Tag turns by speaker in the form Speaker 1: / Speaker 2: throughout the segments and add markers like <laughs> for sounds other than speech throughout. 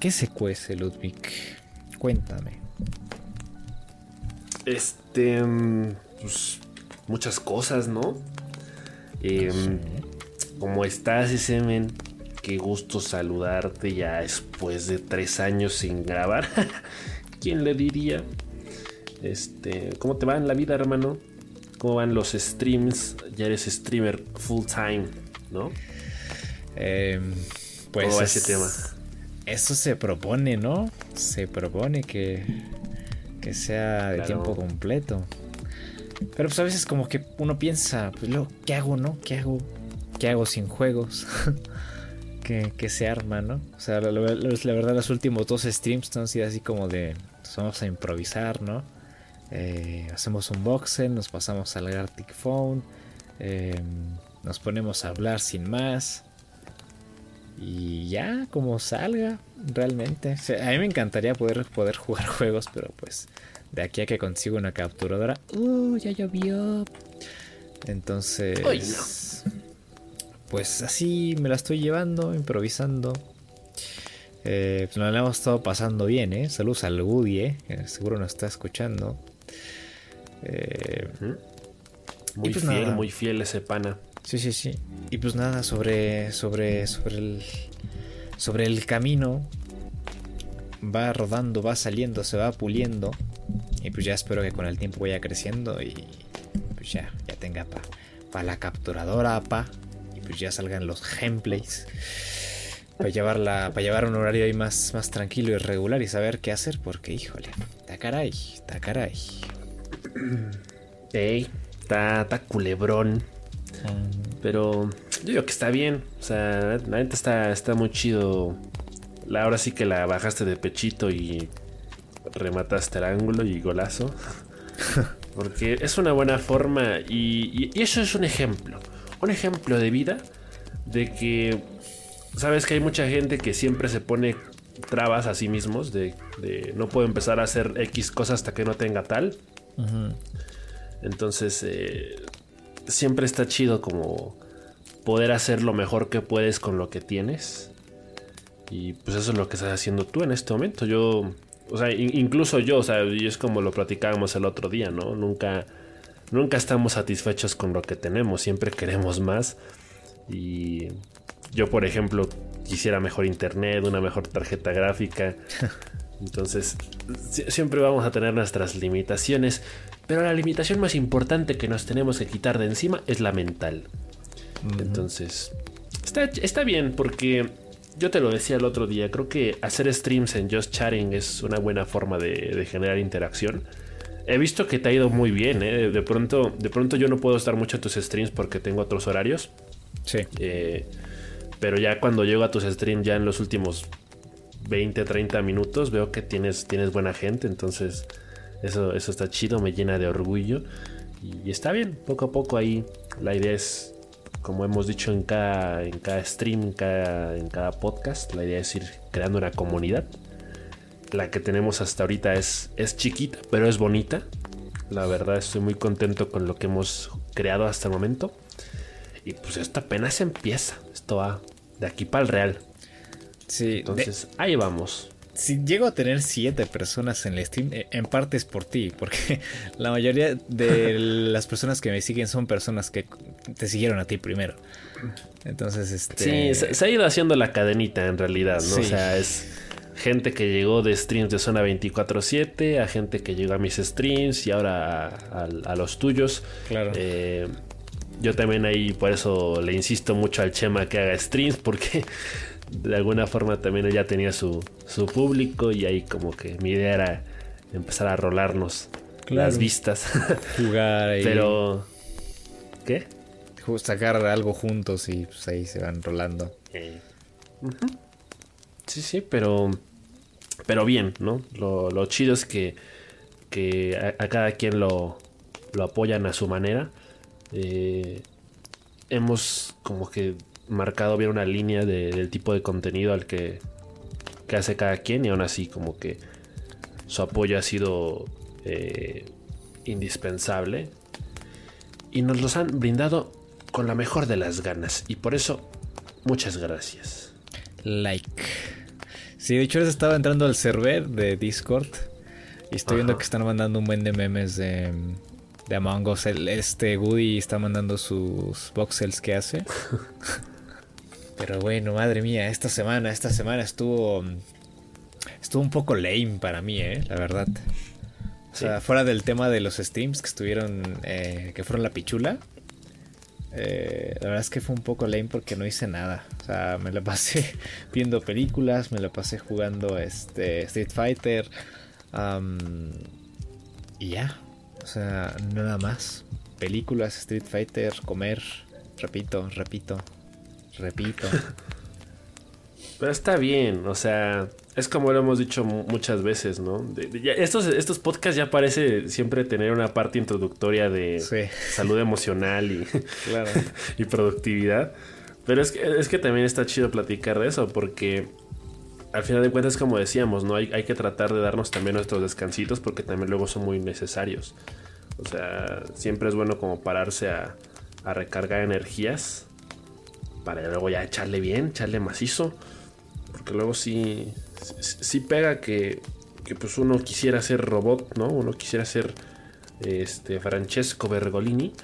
Speaker 1: ¿Qué se cuece, Ludwig? Cuéntame.
Speaker 2: Este. mm, Pues, muchas cosas, ¿no? Em, ¿Cómo estás, ese men? Qué gusto saludarte ya después de tres años sin grabar. <laughs> ¿Quién le diría? Este, ¿cómo te va en la vida, hermano? ¿Cómo van los streams? Ya eres streamer full time, ¿no?
Speaker 1: Em, pues
Speaker 2: ¿Cómo va
Speaker 1: es-
Speaker 2: ese tema?
Speaker 1: Eso se propone, ¿no? Se propone que, que sea de
Speaker 2: Claro.
Speaker 1: tiempo completo. Pero pues a veces como que uno piensa, pues luego, ¿qué hago, no? ¿Qué hago? ¿Qué hago sin juegos? <laughs> que, que se arma, ¿no? O sea, la, la- la verdad los últimos dos streams han sido así como de, pues, vamos a improvisar, ¿no? Eh, hacemos un boxen, nos pasamos al Gartic Phone, eh, nos ponemos a hablar sin más. Y ya, como salga, realmente. O sea, a mí me encantaría poder, poder jugar <laughs> juegos, pero pues de aquí a que consigo una capturadora. ¡Uh! Ya llovió. Entonces.
Speaker 2: Ay,
Speaker 1: Pues así me la estoy llevando, improvisando. Eh, pues nos la hemos estado pasando bien, ¿eh? Saludos al Woody, ¿eh? Que seguro nos está escuchando. Eh,
Speaker 2: Muy
Speaker 1: pues
Speaker 2: fiel,
Speaker 1: nada.
Speaker 2: muy fiel ese pana.
Speaker 1: Sí, sí, sí. Y pues nada, sobre, sobre, sobre el, sobre el camino. Va rodando, va saliendo, se va puliendo. Y pues ya espero que con el tiempo vaya creciendo y pues ya, ya tenga para la capturadora, pa. Y pues ya salgan los gameplays. Para llevarla, para llevar un horario ahí más, más tranquilo y regular y saber qué hacer, porque híjole, está caray, está caray.
Speaker 2: Ey, está, está culebrón. Pero yo digo que está bien. O sea, la neta está, está muy chido. La, ahora sí que la bajaste de pechito y remataste el ángulo y golazo. <laughs> Porque es una buena forma y, y- y eso es un ejemplo. Un ejemplo de vida de que, sabes que hay mucha gente que siempre se pone trabas a sí mismos de, de no puedo empezar a hacer X cosas hasta que no tenga tal. Entonces, eh, siempre está chido como poder hacer lo mejor que puedes con lo que tienes. Y pues eso es lo que estás haciendo tú en este momento. Yo, o sea, in- incluso yo, o sea, es como lo platicábamos el otro día, ¿no? Nunca, nunca estamos satisfechos con lo que tenemos, siempre queremos más. Y yo, por ejemplo, quisiera mejor internet, una mejor tarjeta gráfica. <laughs> Entonces, si- siempre vamos a tener nuestras limitaciones, pero la limitación más importante que nos tenemos que quitar de encima es la mental. Entonces, está, está bien porque yo te lo decía el otro día, creo que hacer streams en Just Chatting es una buena forma de, de generar interacción. He visto que te ha ido muy bien, ¿eh? de, pronto, de pronto yo no puedo estar mucho en tus streams porque tengo otros horarios.
Speaker 1: Sí.
Speaker 2: Eh, pero ya cuando llego a tus streams, ya en los últimos 20, 30 minutos, veo que tienes, tienes buena gente. Entonces, eso, eso está chido, me llena de orgullo. Y, está bien, poco a poco ahí. La idea es, como hemos dicho en cada, en cada stream, en cada, en cada podcast, la idea es ir creando una comunidad. La que tenemos hasta ahorita es, es chiquita, pero es bonita. La verdad, estoy muy contento con lo que hemos creado hasta el momento. Y pues esto apenas empieza. Esto va de aquí para el real.
Speaker 1: Sí,
Speaker 2: Entonces, ahí vamos.
Speaker 1: Si llego a tener siete personas en el stream, eh, en parte es por ti, porque <laughs> la mayoría de <laughs> las personas que me siguen son personas que te siguieron a ti primero. Entonces, este.
Speaker 2: Sí, se, se ha ido haciendo la cadenita en realidad, ¿no?
Speaker 1: Sí.
Speaker 2: O sea, es gente que llegó de streams de zona 24-7, a gente que llegó a mis streams y ahora a, a- a los tuyos.
Speaker 1: Claro.
Speaker 2: Eh, yo también ahí por eso le insisto mucho al Chema que haga streams porque de alguna forma también él ya tenía su, su público y ahí como que mi idea era empezar a rolarnos
Speaker 1: Claro.
Speaker 2: las vistas. <laughs>
Speaker 1: jugar y
Speaker 2: Pero... ¿Qué?
Speaker 1: sacar algo juntos y pues ahí se van rolando.
Speaker 2: Eh. Sí, sí, pero. Pero bien, ¿no? Lo, lo chido es que, que a, a cada quien lo, lo apoyan a su manera. Eh, hemos como que marcado bien una línea de- del tipo de contenido al que, que hace cada quien y aún así como que su apoyo ha sido eh, indispensable y nos los han brindado con la mejor de las ganas y por eso muchas gracias.
Speaker 1: Like. Sí, de hecho, estaba entrando al server de Discord y estoy viendo que están mandando un buen de memes de, de Among Us. este Woody está mandando sus voxels que hace. <laughs> Pero bueno, madre mía, esta semana, esta semana estuvo. Estuvo un poco lame para mí, eh, la verdad. O sea, fuera del tema de los streams que estuvieron. Eh, que fueron la pichula. Eh, la verdad es que fue un poco lame porque no hice nada. O sea, me la pasé <laughs> viendo películas, me la pasé jugando este Street Fighter. y ya. O sea, nada más. Películas, Street Fighter, comer. Repito, repito, repito. <laughs>
Speaker 2: Pero está bien, o sea, es como lo hemos dicho muchas veces, ¿no? estos, estos podcasts ya parece siempre tener una parte introductoria de salud emocional y, <laughs> <laughs> y productividad. Pero es que, es que también está chido platicar de eso, porque al final de cuentas, como decíamos, ¿no? Hay, hay que tratar de darnos también nuestros descansitos porque también luego son muy necesarios. O sea, siempre es bueno como pararse a, a recargar energías para luego ya echarle bien, echarle macizo. Porque luego sí, sí pega que, que pues uno quisiera ser robot, ¿no? Uno quisiera ser este Francesco Bergolini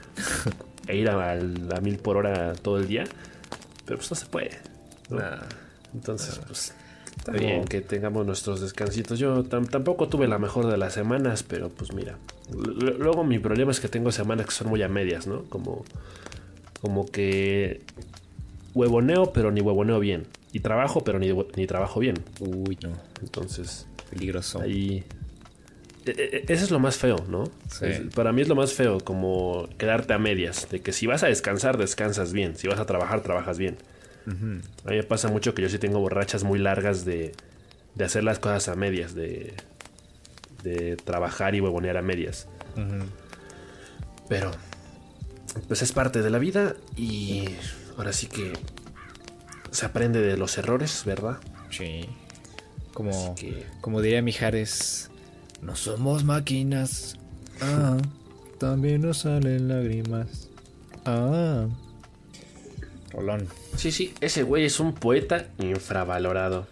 Speaker 2: <laughs> e ir a, mil por hora todo el día. Pero pues no se puede. Entonces, pues está bien que tengamos nuestros descansitos. Yo tampoco tuve la mejor de las semanas, pero pues mira. Luego mi problema es que tengo semanas que son muy a medias, ¿no? Como, como que huevoneo, pero ni huevoneo bien. Y trabajo, pero ni, ni trabajo bien.
Speaker 1: Uy, no.
Speaker 2: Entonces.
Speaker 1: Peligroso.
Speaker 2: Ahí. E, e, e, eso es lo más feo, ¿no? para mí es lo más feo, como quedarte a medias. De que si vas a descansar, descansas bien. Si vas a trabajar, trabajas bien. A mí me pasa mucho que yo sí tengo borrachas muy largas de, de hacer las cosas a medias, de, de trabajar y huevonear a medias. Pero, pues es parte de la vida y ahora sí que se aprende de los errores, ¿verdad?
Speaker 1: Sí. Como, como diría Mijares, no somos máquinas. Ah, también nos salen lágrimas. Ah.
Speaker 2: Rolón. Sí, sí, ese güey es un poeta infravalorado.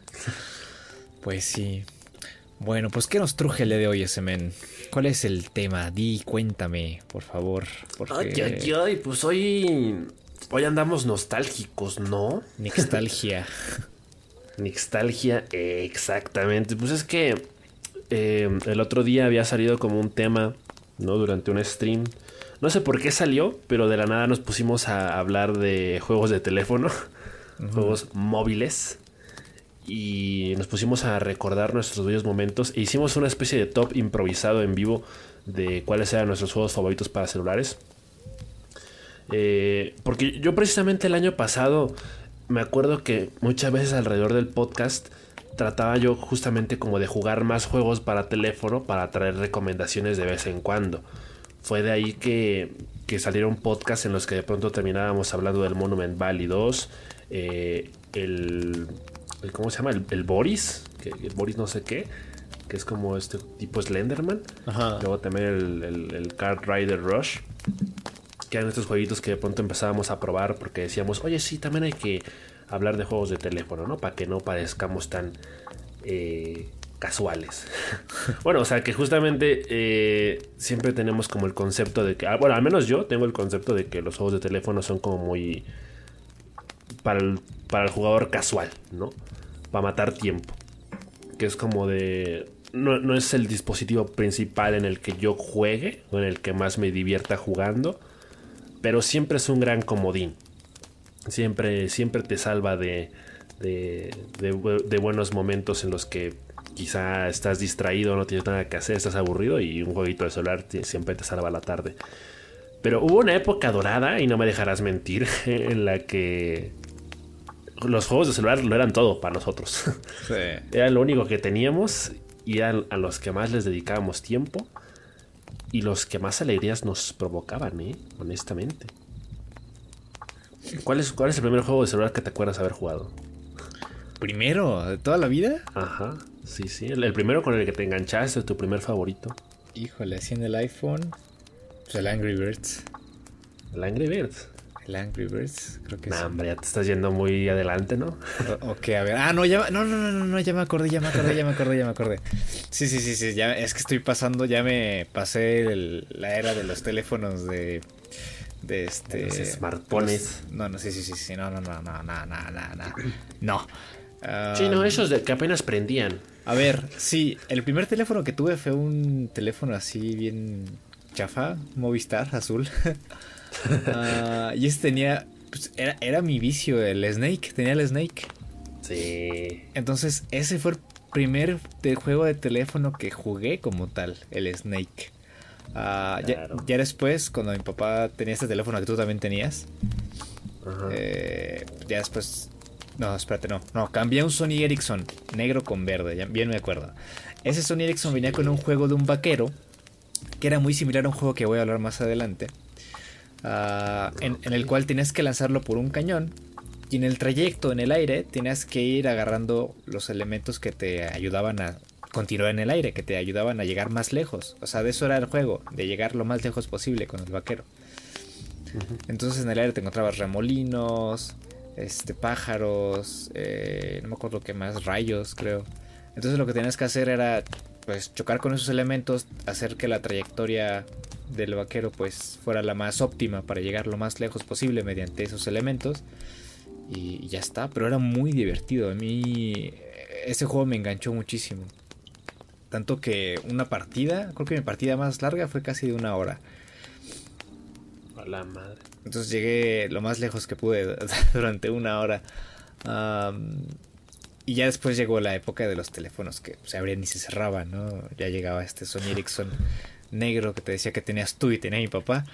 Speaker 2: <laughs>
Speaker 1: pues sí. Bueno, pues ¿qué nos truje el de hoy ese men? ¿Cuál es el tema? Di, cuéntame, por favor.
Speaker 2: Ay, ay, ay, pues hoy. Hoy andamos nostálgicos, ¿no?
Speaker 1: Nostalgia. <laughs>
Speaker 2: Nostalgia, exactamente. Pues es que eh, el otro día había salido como un tema, ¿no? Durante un stream. No sé por qué salió, pero de la nada nos pusimos a hablar de juegos de teléfono, <laughs> juegos móviles y nos pusimos a recordar nuestros bellos momentos e hicimos una especie de top improvisado en vivo de cuáles eran nuestros juegos favoritos para celulares. Eh, porque yo precisamente el año pasado me acuerdo que muchas veces alrededor del podcast trataba yo justamente como de jugar más juegos para teléfono para traer recomendaciones de vez en cuando. Fue de ahí que, que salieron podcasts en los que de pronto terminábamos hablando del Monument Valley 2, eh, el ¿Cómo se llama? El, Boris. Que, el Boris no sé qué. Que es como este tipo Slenderman. Luego también el, el, Card Rider Rush. Que eran estos jueguitos que de pronto empezábamos a probar porque decíamos, oye, sí, también hay que hablar de juegos de teléfono, ¿no? Para que no parezcamos tan eh, casuales. <laughs> bueno, o sea que justamente eh, siempre tenemos como el concepto de que, ah, bueno, al menos yo tengo el concepto de que los juegos de teléfono son como muy para el, jugador casual, ¿no? Para matar tiempo. Que es como de... No, es el dispositivo principal en el que yo juegue o en el que más me divierta jugando, pero siempre es un gran comodín. Siempre, siempre te salva de, de, de, buenos momentos en los que quizá estás distraído, no tienes nada que hacer, estás aburrido y un jueguito de celular siempre te salva la tarde. Pero hubo una época dorada, y no me dejarás mentir, <laughs> en la que los juegos de celular lo eran todo para nosotros. <laughs> Era lo único que teníamos y eran a los que más les dedicábamos tiempo y los que más alegrías nos provocaban, ¿eh? honestamente. ¿Cuál es, ¿Cuál es el primer juego de celular que te acuerdas haber jugado?
Speaker 1: ¿Primero? ¿De toda la vida?
Speaker 2: Ajá, sí, sí. El, primero con el que te enganchaste, tu primer favorito.
Speaker 1: Híjole, así en el iPhone. Pues el Angry Birds.
Speaker 2: El Angry Birds.
Speaker 1: El Angry Birds, creo que
Speaker 2: sí. hombre, ya te estás yendo muy adelante, ¿no?
Speaker 1: ok, a ver. Ah, no, ya, no, no, no, no, ya me acordé, ya me acordé, ya me acordé, ya me acordé. Sí, sí, sí, sí, ya, es que estoy pasando, ya me pasé la era de los teléfonos de de este
Speaker 2: los smartphones.
Speaker 1: no, no, sí, sí, sí, sí, no, no, no, no, no, no, no. No.
Speaker 2: sí, no, esos de que apenas prendían.
Speaker 1: A ver, sí, el primer teléfono que tuve fue un teléfono así bien chafa, Movistar azul. Ah, y ese tenía, pues, era, era mi vicio, el Snake, tenía el Snake.
Speaker 2: Sí.
Speaker 1: Entonces, ese fue el primer juego de teléfono que jugué como tal, el Snake. Ah, ya, después, cuando mi papá tenía este teléfono que tú también tenías, eh, ya después... No, espérate, no. No, cambié un Sony Ericsson negro con verde, ya, bien me acuerdo. Ese Sony Ericsson venía con un juego de un vaquero, que era muy similar a un juego que voy a hablar más adelante, ah, en, en, el cual tenías que lanzarlo por un cañón. Y en el trayecto, en el aire, tenías que ir agarrando los elementos que te ayudaban a continuar en el aire, que te ayudaban a llegar más lejos. O sea, de eso era el juego, de llegar lo más lejos posible con el vaquero. Entonces en el aire te encontrabas remolinos, este, pájaros, eh, no me acuerdo qué más, rayos, creo. Entonces lo que tenías que hacer era pues chocar con esos elementos, hacer que la trayectoria del vaquero pues fuera la más óptima para llegar lo más lejos posible mediante esos elementos. Y, ya está, pero era muy divertido. A mí ese juego me enganchó muchísimo. Tanto que una partida, creo que mi partida más larga fue casi de una hora.
Speaker 2: A la madre.
Speaker 1: Entonces llegué lo más lejos que pude <laughs> durante una hora. Y ya después llegó la época de los teléfonos que se abrían y se cerraban, ¿no? Ya llegaba este Sony <laughs> Ericsson negro que te decía que tenías tú y tenía mi papá.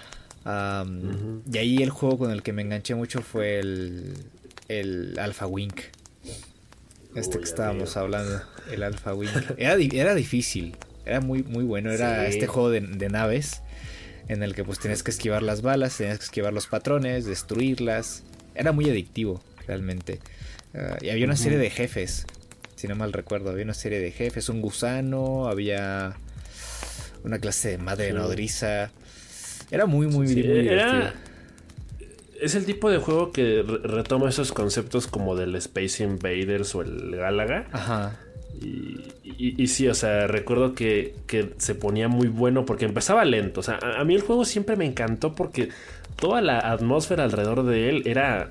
Speaker 1: Y ahí el juego con el que me enganché mucho fue el, el Alpha Wink. Este que estábamos hablando, el Alpha <laughs> Wing. Era, era difícil, era muy, muy bueno. Era este juego de, naves en el que pues tenías que esquivar las balas, tenías que esquivar los patrones, destruirlas. Era muy adictivo, realmente. Ah, y había una serie de jefes, si no mal recuerdo. Había una serie de jefes, un gusano, había una clase de madre nodriza. Era muy, muy, muy divertido
Speaker 2: es el tipo de juego que retoma esos conceptos como del Space Invaders o el Galaga.
Speaker 1: Ajá.
Speaker 2: Y, sí, o sea, recuerdo que, se ponía muy bueno porque empezaba lento. O sea, a, mí el juego siempre me encantó porque toda la atmósfera alrededor de él era,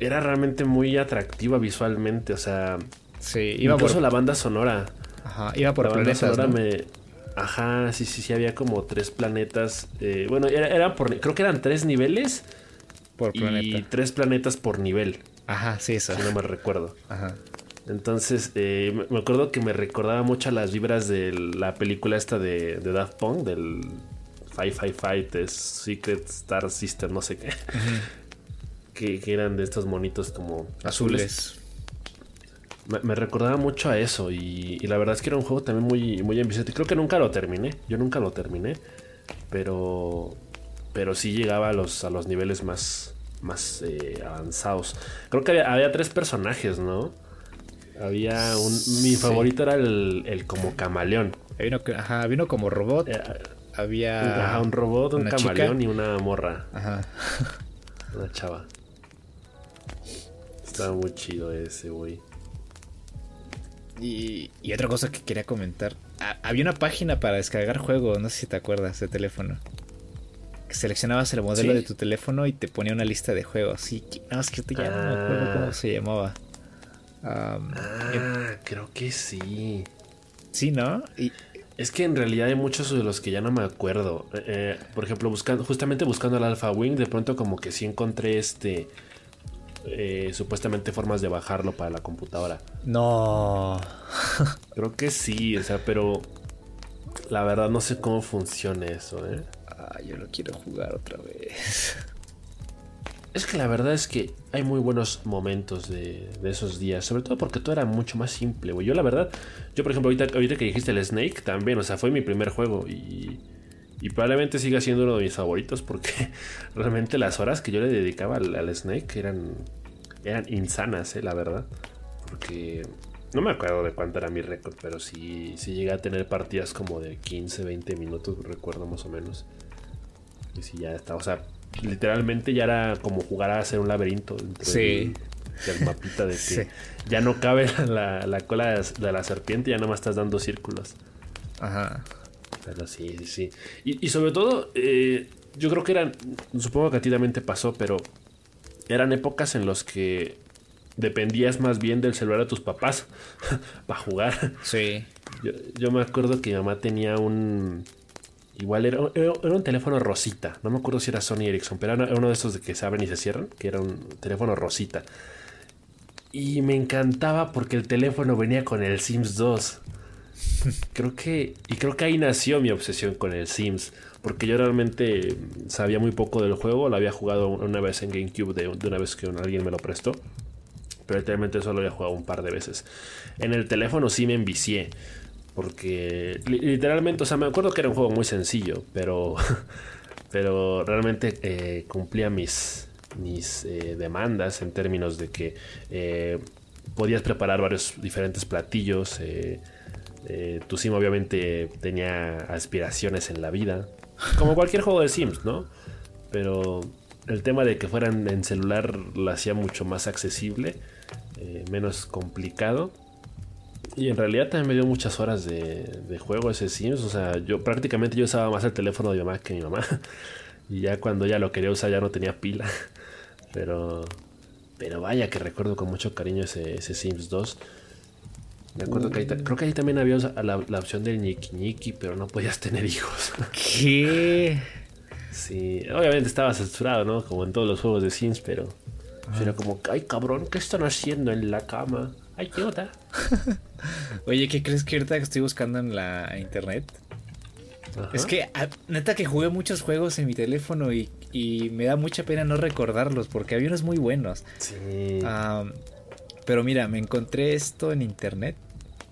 Speaker 2: era realmente muy atractiva visualmente. O sea,
Speaker 1: sí,
Speaker 2: iba incluso la banda sonora.
Speaker 1: Ajá, iba por la planetas. me,
Speaker 2: ajá, sí, sí, sí, había como tres planetas. Eh, bueno, era, era por, creo que eran tres niveles
Speaker 1: por
Speaker 2: y tres planetas por nivel.
Speaker 1: Ajá, sí, eso.
Speaker 2: Si no me recuerdo.
Speaker 1: Ajá.
Speaker 2: Entonces, eh, me acuerdo que me recordaba mucho a las vibras de la película esta de, Daft Punk, del Five Five Fight, Secret Star System, no sé qué. Que, eran de estos monitos como azules. Me, recordaba mucho a eso y, la verdad es que era un juego también muy, muy ambicioso. Creo que nunca lo terminé, yo nunca lo terminé, pero pero sí llegaba a los, a los niveles más, más eh, avanzados. Creo que había, tres personajes, ¿no? Había un. Mi favorito era el, como camaleón.
Speaker 1: Había uno, ajá, vino como robot. Eh, había.
Speaker 2: un robot, un camaleón y una morra.
Speaker 1: Ajá.
Speaker 2: Una chava. Estaba muy chido ese, güey.
Speaker 1: Y, y, otra cosa que quería comentar. había una página para descargar juegos, no sé si te acuerdas, de teléfono seleccionabas el modelo de tu teléfono y te ponía una lista de juegos. Sí, nada más que yo ya no me acuerdo cómo se llamaba.
Speaker 2: ah, creo que sí.
Speaker 1: Sí, ¿no? Y,
Speaker 2: es que en realidad hay muchos de los que ya no me acuerdo. Eh, eh, por ejemplo, buscando, justamente buscando el Alpha Wing, de pronto como que sí encontré este. Eh, supuestamente formas de bajarlo para la computadora.
Speaker 1: No. <laughs>
Speaker 2: Creo que sí, o sea, pero la verdad no sé cómo funciona eso, ¿eh?
Speaker 1: Ah, yo lo quiero jugar otra vez.
Speaker 2: Es que la verdad es que hay muy buenos momentos de, esos días, sobre todo porque todo era mucho más simple, güey. Yo la verdad, yo por ejemplo, ahorita, ahorita que dijiste el Snake también, o sea, fue mi primer juego y, y probablemente siga siendo uno de mis favoritos porque <laughs> realmente las horas que yo le dedicaba al, Snake eran, eran insanas, eh, la verdad. Porque no me acuerdo de cuánto era mi récord, pero sí, sí llegué a tener partidas como de 15, 20 minutos, recuerdo más o menos. Y si ya está, o sea, literalmente ya era como jugar a hacer un laberinto
Speaker 1: Sí.
Speaker 2: del, del mapita de <laughs> que
Speaker 1: Sí.
Speaker 2: ya no cabe <laughs> la, la cola de, de la serpiente, ya nomás estás dando círculos.
Speaker 1: Ajá.
Speaker 2: Pero sí, sí, sí. Y, y sobre todo, eh, yo creo que eran, supongo que a ti también te pasó, pero eran épocas en las que dependías más bien del celular de tus papás <laughs> para jugar.
Speaker 1: Sí.
Speaker 2: Yo, yo me acuerdo que mi mamá tenía un... Igual era, era- era un teléfono rosita. No me acuerdo si era Sony Ericsson, pero era era uno de esos de que se abren y se cierran, que era un teléfono rosita. Y me encantaba porque el teléfono venía con el Sims 2. <laughs> Creo que... Y creo que ahí nació mi obsesión con el Sims. Porque yo realmente sabía muy poco del juego. Lo había jugado una vez en GameCube de, una vez que alguien me lo prestó. Pero literalmente solo había jugado un par de veces. En el teléfono sí me envicié. Porque li- literalmente, o sea, me acuerdo que era un juego muy sencillo, pero, <laughs> pero realmente eh, cumplía mis, mis eh, demandas en términos de que eh, podías preparar varios diferentes platillos. Eh, tu sim obviamente tenía aspiraciones en la vida, como cualquier juego de Sims, ¿no? Pero el tema de que fueran en celular lo hacía mucho más accesible, eh, menos complicado. Y en realidad también me dio muchas horas de, juego ese Sims. O sea, yo prácticamente yo usaba más el teléfono de mi mamá que mi mamá. <laughs> Y ya cuando ya lo quería usar ya no tenía pila. <laughs> Pero, pero vaya que recuerdo con mucho cariño ese, ese Sims 2. Me acuerdo que ahí, creo que ahí también había la, la opción del ñiqui ñiqui, pero no podías <laughs> tener hijos.
Speaker 1: ¿Qué?
Speaker 2: Sí, obviamente estaba censurado, ¿no? Como en todos los juegos de Sims, pero era como, ay cabrón, ¿qué están haciendo en la cama? Ay, qué onda. <laughs>
Speaker 1: Oye, ¿qué crees que ahorita que estoy buscando en la internet?
Speaker 2: Ajá.
Speaker 1: Es que, ah, neta, que jugué muchos juegos en mi teléfono y, y me da mucha pena no recordarlos porque había unos muy buenos.
Speaker 2: Sí.
Speaker 1: Am, pero mira, me encontré esto en internet.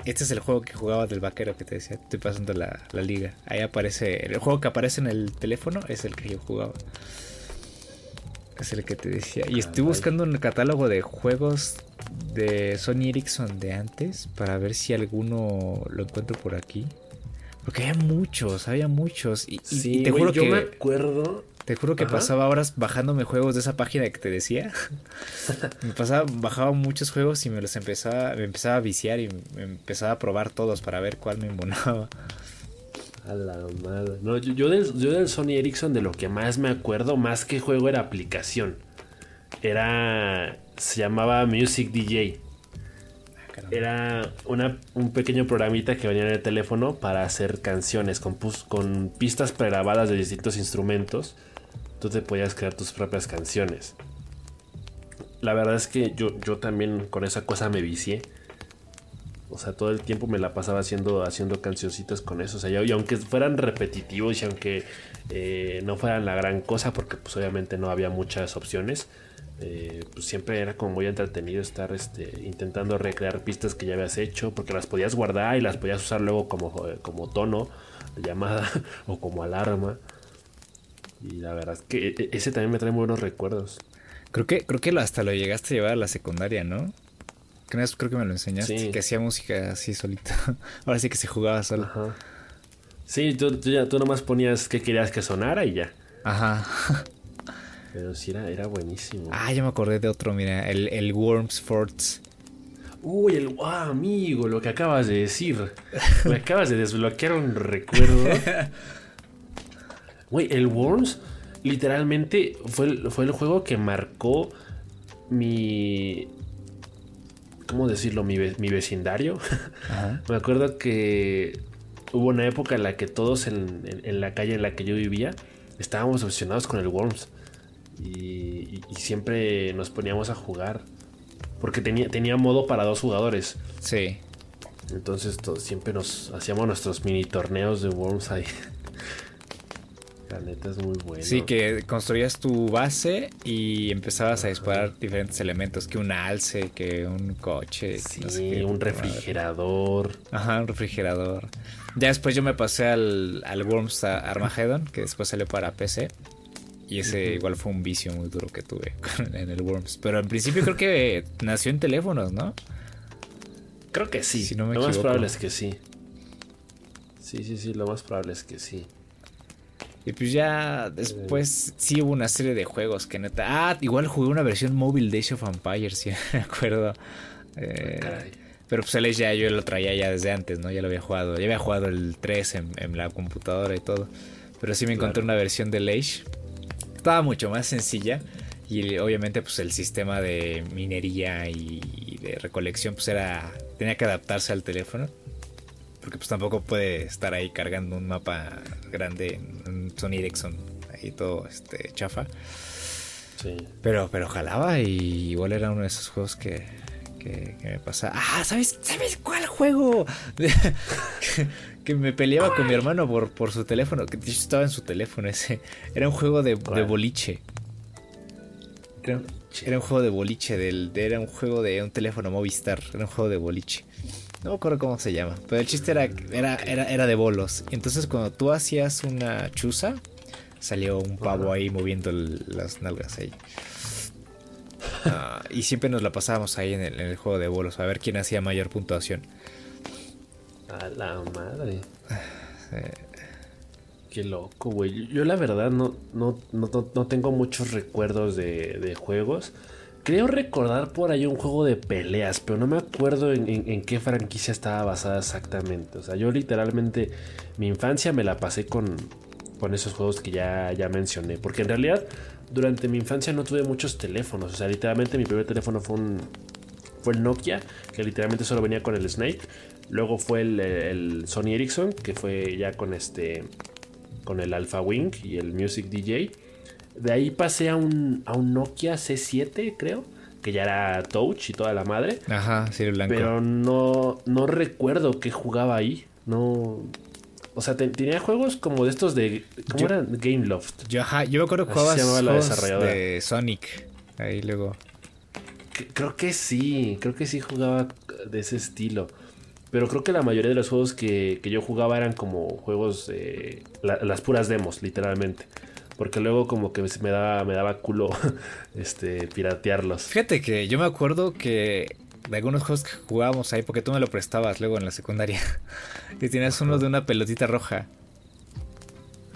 Speaker 1: Este es el juego que jugaba del vaquero que te decía. Estoy pasando la, la liga. Ahí aparece. El juego que aparece en el teléfono es el que yo jugaba. Es el que te decía. Y estoy
Speaker 2: Caray.
Speaker 1: buscando un catálogo de juegos de Sony Ericsson de antes para ver si alguno lo encuentro por aquí. Porque había muchos, había muchos. Y,
Speaker 2: Sí,
Speaker 1: y te juro
Speaker 2: yo
Speaker 1: que.
Speaker 2: me acuerdo.
Speaker 1: Te juro que
Speaker 2: Ajá.
Speaker 1: pasaba horas bajándome juegos de esa página que te decía. <laughs> me pasaba, bajaba muchos juegos y me los empezaba, me empezaba a viciar y me empezaba a probar todos para ver cuál me embonaba.
Speaker 2: A la madre. No, yo, yo del, yo del Sony Ericsson de lo que más me acuerdo, más que juego, era aplicación. Era. Se llamaba Music DJ.
Speaker 1: Ah.
Speaker 2: Era una- un pequeño programita que venía en el teléfono para hacer canciones con, con pistas pregrabadas de distintos instrumentos. Tú te podías crear tus propias canciones. La verdad es que yo, yo también con esa cosa me vicié. O sea, todo el tiempo me la pasaba haciendo, haciendo cancioncitas con eso. O sea, y, aunque fueran repetitivos y aunque eh, no fueran la gran cosa, porque pues obviamente no había muchas opciones, eh, pues siempre era como muy entretenido estar este, intentando recrear pistas que ya habías hecho, porque las podías guardar y las podías usar luego como, como tono llamada <laughs> o como alarma. Y la verdad es que e- e- ese también me trae muy buenos recuerdos.
Speaker 1: Creo que, creo que hasta lo llegaste a llevar a la secundaria, ¿no? Creo que me lo enseñaste,
Speaker 2: Sí.
Speaker 1: que hacía música así solito. <laughs> Ahora sí que se jugaba solo.
Speaker 2: Ajá. Sí, tú, tú, ya, tú nomás ponías que querías que sonara y ya.
Speaker 1: Ajá.
Speaker 2: Pero sí era, era buenísimo.
Speaker 1: Ah, ya me acordé de otro, mira, el, el Worms Forts.
Speaker 2: Uy, el ah, amigo, lo que acabas de decir. Me acabas de desbloquear un recuerdo. <laughs> Güey, el Worms literalmente fue el, fue el juego que marcó mi. ¿Cómo decirlo? Mi, mi vecindario.
Speaker 1: Ajá. <laughs>
Speaker 2: Me acuerdo que hubo una época en la que todos en, en- en la calle en la que yo vivía estábamos obsesionados con el Worms. Y, y- y siempre nos poníamos a jugar. Porque tenía, tenía modo para dos jugadores.
Speaker 1: Sí.
Speaker 2: Entonces to- siempre nos hacíamos nuestros mini torneos de Worms ahí. <laughs> La neta es muy bueno.
Speaker 1: Sí, que construías tu base y empezabas a disparar diferentes elementos, que un alce, que un coche, que no sé
Speaker 2: Sí,
Speaker 1: qué,
Speaker 2: un
Speaker 1: madre.
Speaker 2: refrigerador.
Speaker 1: Ajá, un refrigerador. Ya después yo me pasé al, al Worms Armageddon, que después salió para PC. Y ese igual fue un vicio muy duro que tuve <laughs> en el Worms. Pero en principio creo que nació en teléfonos, ¿no?
Speaker 2: Creo que sí.
Speaker 1: Si no me
Speaker 2: lo más probable es que sí. Sí, sí, sí, lo más probable es que sí.
Speaker 1: Y pues ya después sí hubo una serie de juegos que neta. Ah, igual jugué una versión móvil de Age of Empires, <laughs> si me acuerdo. Eh, pero pues el ya yo lo traía ya desde antes, ¿no? Ya lo había jugado. Ya había jugado el 3 en, la computadora y todo. Pero sí me encontré una versión del Age. Estaba mucho más sencilla. Y obviamente pues el sistema de minería y de recolección pues era... Tenía que adaptarse al teléfono. Porque pues tampoco puede estar ahí cargando un mapa grande en Sony Ericsson, ahí todo este chafa. Sí. Pero, pero jalaba y igual era uno de esos juegos que, que, me pasaba. Ah, ¿sabes, ¿sabes cuál juego? <laughs> que, me peleaba con mi hermano por, por su teléfono, que estaba en su teléfono ese. Era un juego de, boliche. Era, era, un juego de boliche, del, era un juego de un teléfono Movistar, era un juego de boliche. No me acuerdo cómo se llama. Pero el chiste era, era, era, de bolos. Entonces cuando tú hacías una chuza, salió un pavo ahí moviendo las nalgas ahí. Ah, y siempre nos la pasábamos ahí en el, juego de bolos, a ver quién hacía mayor puntuación.
Speaker 2: A la madre. Qué loco, güey. Yo la verdad no, no, no, tengo muchos recuerdos de, de juegos. Creo recordar por ahí un juego de peleas, pero no me acuerdo en, qué franquicia estaba basada exactamente. O sea, yo literalmente mi infancia me la pasé con, con esos juegos que ya, ya mencioné. Porque en realidad durante mi infancia no tuve muchos teléfonos. O sea, literalmente mi primer teléfono fue un fue el Nokia, que literalmente solo venía con el Snake. Luego fue el, el Sony Ericsson, que fue ya con este con el Alpha Wing y el Music DJ. De ahí pasé a un, a un Nokia C7, creo. Que ya era touch y toda la madre.
Speaker 1: Ajá, sí, blanco.
Speaker 2: Pero no, no recuerdo qué jugaba ahí. No. O sea, tenía juegos como de estos de. ¿Cómo era? Game Loft.
Speaker 1: Yo, ajá, yo me acuerdo que jugabas de Sonic. Ahí luego.
Speaker 2: creo que sí, creo que sí jugaba de ese estilo. Pero creo que la mayoría de los juegos que, que yo jugaba eran como juegos. de las puras demos, literalmente. Porque luego como que me daba, me daba culo <laughs> este, piratearlos.
Speaker 1: Fíjate que yo me acuerdo que de algunos juegos que jugábamos ahí, porque tú me lo prestabas luego en la secundaria, <laughs> que tienes uno de una pelotita roja.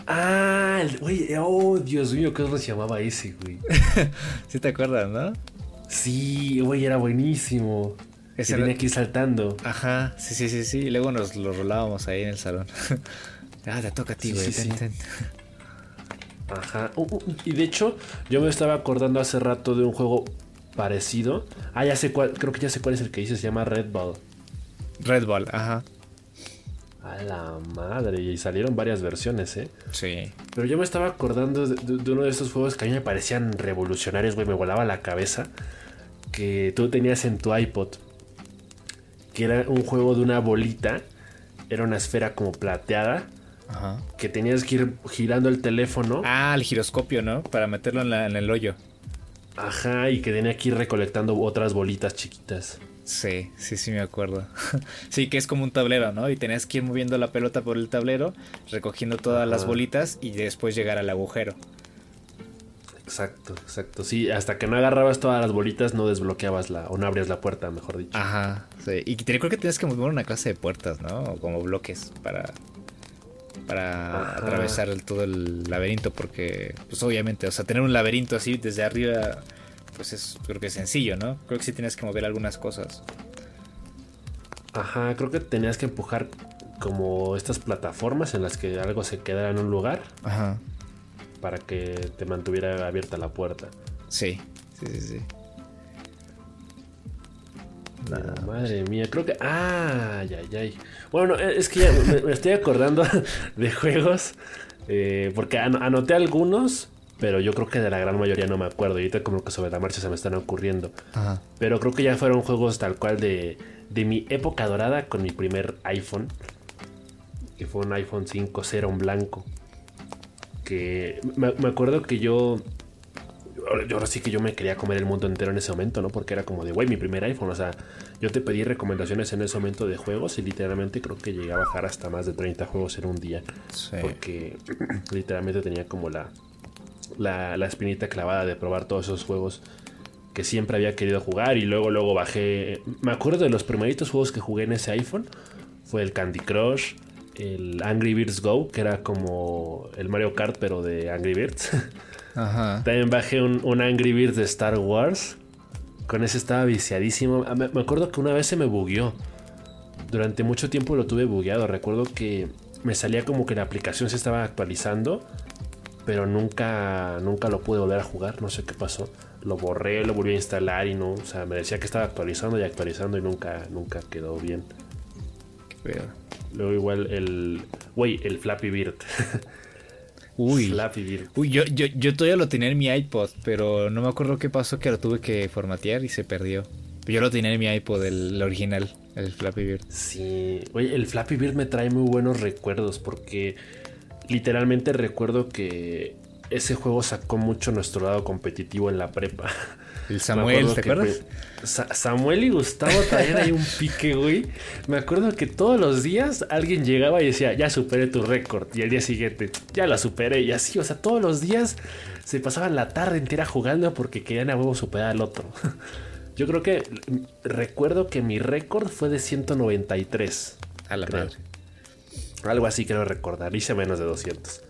Speaker 2: Ah, güey, oh Dios mío, ¿qué se llamaba ese, güey? <laughs>
Speaker 1: sí te acuerdas, ¿no?
Speaker 2: Sí, güey, era buenísimo. Ese venía aquí saltando.
Speaker 1: Ajá, sí, sí, sí, sí. Y luego nos lo rolábamos ahí en el salón. ah, te toca a ti, güey. Sí,
Speaker 2: Ajá. Uh, uh, y de hecho, yo me estaba acordando hace rato de un juego parecido. Ah, ya sé cuál, creo que ya sé cuál es el que dice, se llama Red Ball.
Speaker 1: Red Ball, ajá.
Speaker 2: A la madre, y salieron varias versiones, ¿eh?
Speaker 1: Sí.
Speaker 2: Pero yo me estaba acordando de, uno de esos juegos que a mí me parecían revolucionarios, güey, me volaba la cabeza. Que tú tenías en tu iPod. Que era un juego de una bolita. Era una esfera como plateada que tenías que ir girando el teléfono.
Speaker 1: Ah, el giroscopio, ¿no? Para meterlo en, el hoyo.
Speaker 2: Ajá, y que tenía que ir recolectando otras bolitas chiquitas.
Speaker 1: Sí, sí, sí me acuerdo. <laughs> sí, que es como un tablero, ¿no? Y tenías que ir moviendo la pelota por el tablero, recogiendo todas las bolitas y después llegar al agujero.
Speaker 2: Exacto, exacto. Sí, hasta que no agarrabas todas las bolitas no desbloqueabas la, o no abrías la puerta, mejor dicho.
Speaker 1: Ajá, sí. Y creo que tenías que mover una clase de puertas, ¿no? O como bloques para para atravesar todo el laberinto porque pues obviamente, o sea, tener un laberinto así desde arriba pues es creo que es sencillo, ¿no? Creo que sí tienes que mover algunas cosas.
Speaker 2: Ajá, creo que tenías que empujar como estas plataformas en las que algo se quedara en un lugar.
Speaker 1: Ajá.
Speaker 2: Para que te mantuviera abierta la puerta.
Speaker 1: Sí, sí, sí, sí.
Speaker 2: Madre mía, creo que. Ay, ay, ay. Bueno, es que ya me, estoy acordando <laughs> de juegos. Eh, porque anoté algunos, pero yo creo que de la gran mayoría no me acuerdo. Y ahorita, como que sobre la marcha se me están ocurriendo. Pero creo que ya fueron juegos tal cual de, de mi época dorada con mi primer iPhone. Que fue un iPhone 5.0, un blanco. Que me, me acuerdo que yo yo ahora sí que yo me quería comer el mundo entero en ese momento, ¿no? Porque era como de, güey, mi primer iPhone. O sea, yo te pedí recomendaciones en ese momento de juegos y literalmente creo que llegué a bajar hasta más de 30 juegos en un día. Porque <clears throat> literalmente tenía como la, la, la espinita clavada de probar todos esos juegos que siempre había querido jugar y luego luego bajé. Me acuerdo de los primeritos juegos que jugué en ese iPhone. Fue el Candy Crush, el Angry Birds Go, que era como el Mario Kart, pero de Angry Birds. <laughs> Ajá. También bajé un, Angry Birds de Star Wars. Con ese estaba viciadísimo. Ah, me, acuerdo que una vez se me bugueó. Durante mucho tiempo lo tuve bugueado. Recuerdo que me salía como que la aplicación se estaba actualizando. Pero nunca, nunca lo pude volver a jugar. No sé qué pasó. Lo borré, lo volví a instalar y no. O sea, me decía que estaba actualizando y actualizando y nunca, nunca quedó bien. Qué Luego igual el... Güey, el Flappy Bird. <laughs>
Speaker 1: Uy. Flappy Bird. Uy, yo, yo, yo todavía lo tenía en mi iPod, pero no me acuerdo qué pasó que lo tuve que formatear y se perdió. Yo lo tenía en mi iPod, el, original, el Flappy Bird.
Speaker 2: Sí, oye, el Flappy Bird me trae muy buenos recuerdos porque literalmente recuerdo que ese juego sacó mucho nuestro lado competitivo en la prepa.
Speaker 1: El <laughs> Samuel, ¿te acuerdas?
Speaker 2: Samuel y Gustavo traían ahí un pique, güey. Me acuerdo que todos los días alguien llegaba y decía, ya superé tu récord. Y el día siguiente, ya la superé. Y así, o sea, todos los días se pasaban la tarde entera jugando porque querían a huevo superar al otro. <laughs> Yo creo que recuerdo que mi récord fue de 193.
Speaker 1: A la madre.
Speaker 2: Algo así creo recordar. Hice menos de 200.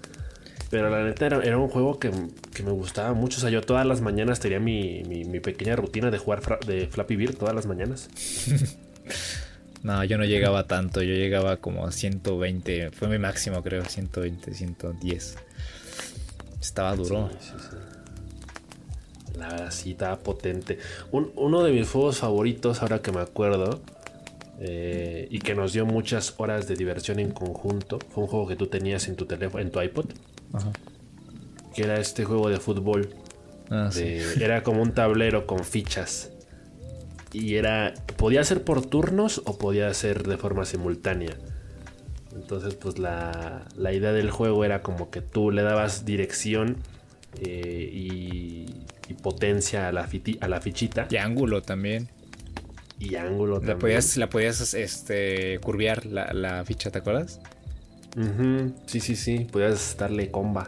Speaker 2: Pero la neta era, un juego que, me gustaba mucho. O sea, yo todas las mañanas tenía mi, pequeña rutina de jugar de Flappy Bird todas las mañanas. <laughs>
Speaker 1: no, yo no llegaba tanto. Yo llegaba como a 120. Fue mi máximo, creo. 120, 110. Estaba duro. Sí, sí, sí.
Speaker 2: La verdad, sí, estaba potente. uno de mis juegos favoritos, ahora que me acuerdo, eh, y que nos dio muchas horas de diversión en conjunto, fue un juego que tú tenías en tu teléfono, en tu iPod. Que era este juego de fútbol. Ah, <laughs> era como un tablero con fichas. Y era. Podía ser por turnos o podía ser de forma simultánea. Entonces, pues la, la idea del juego era como que tú le dabas dirección eh, y, potencia a la, a la fichita.
Speaker 1: Y ángulo también.
Speaker 2: Y ángulo
Speaker 1: la también. Podías, la podías este, curviar la, la ficha, ¿te acuerdas?
Speaker 2: Sí, sí, sí. Podías darle comba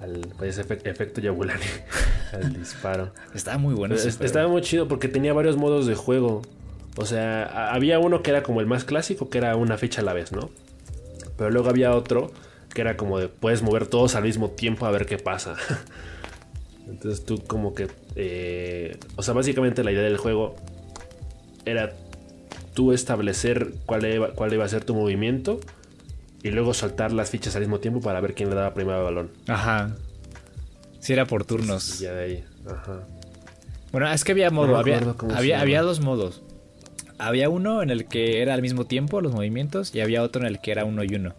Speaker 2: al efecto Yabulani <laughs> al disparo.
Speaker 1: Estaba muy bueno.
Speaker 2: estaba muy chido porque tenía varios modos de juego. O sea, había uno que era como el más clásico, que era una ficha a la vez, ¿no? Pero luego había otro que era como de puedes mover todos al mismo tiempo a ver qué pasa. <laughs> Entonces tú como que... Eh, o sea, básicamente la idea del juego era tú establecer cuál cuál iba a ser tu movimiento y luego soltar las fichas al mismo tiempo para ver quién le daba primero el balón.
Speaker 1: Ajá. Si era por turnos.
Speaker 2: ya de ahí. Ajá.
Speaker 1: Bueno, es que había modo, había, había, dos modos. Había uno en el que era al mismo tiempo los movimientos y había otro en el que era uno y uno.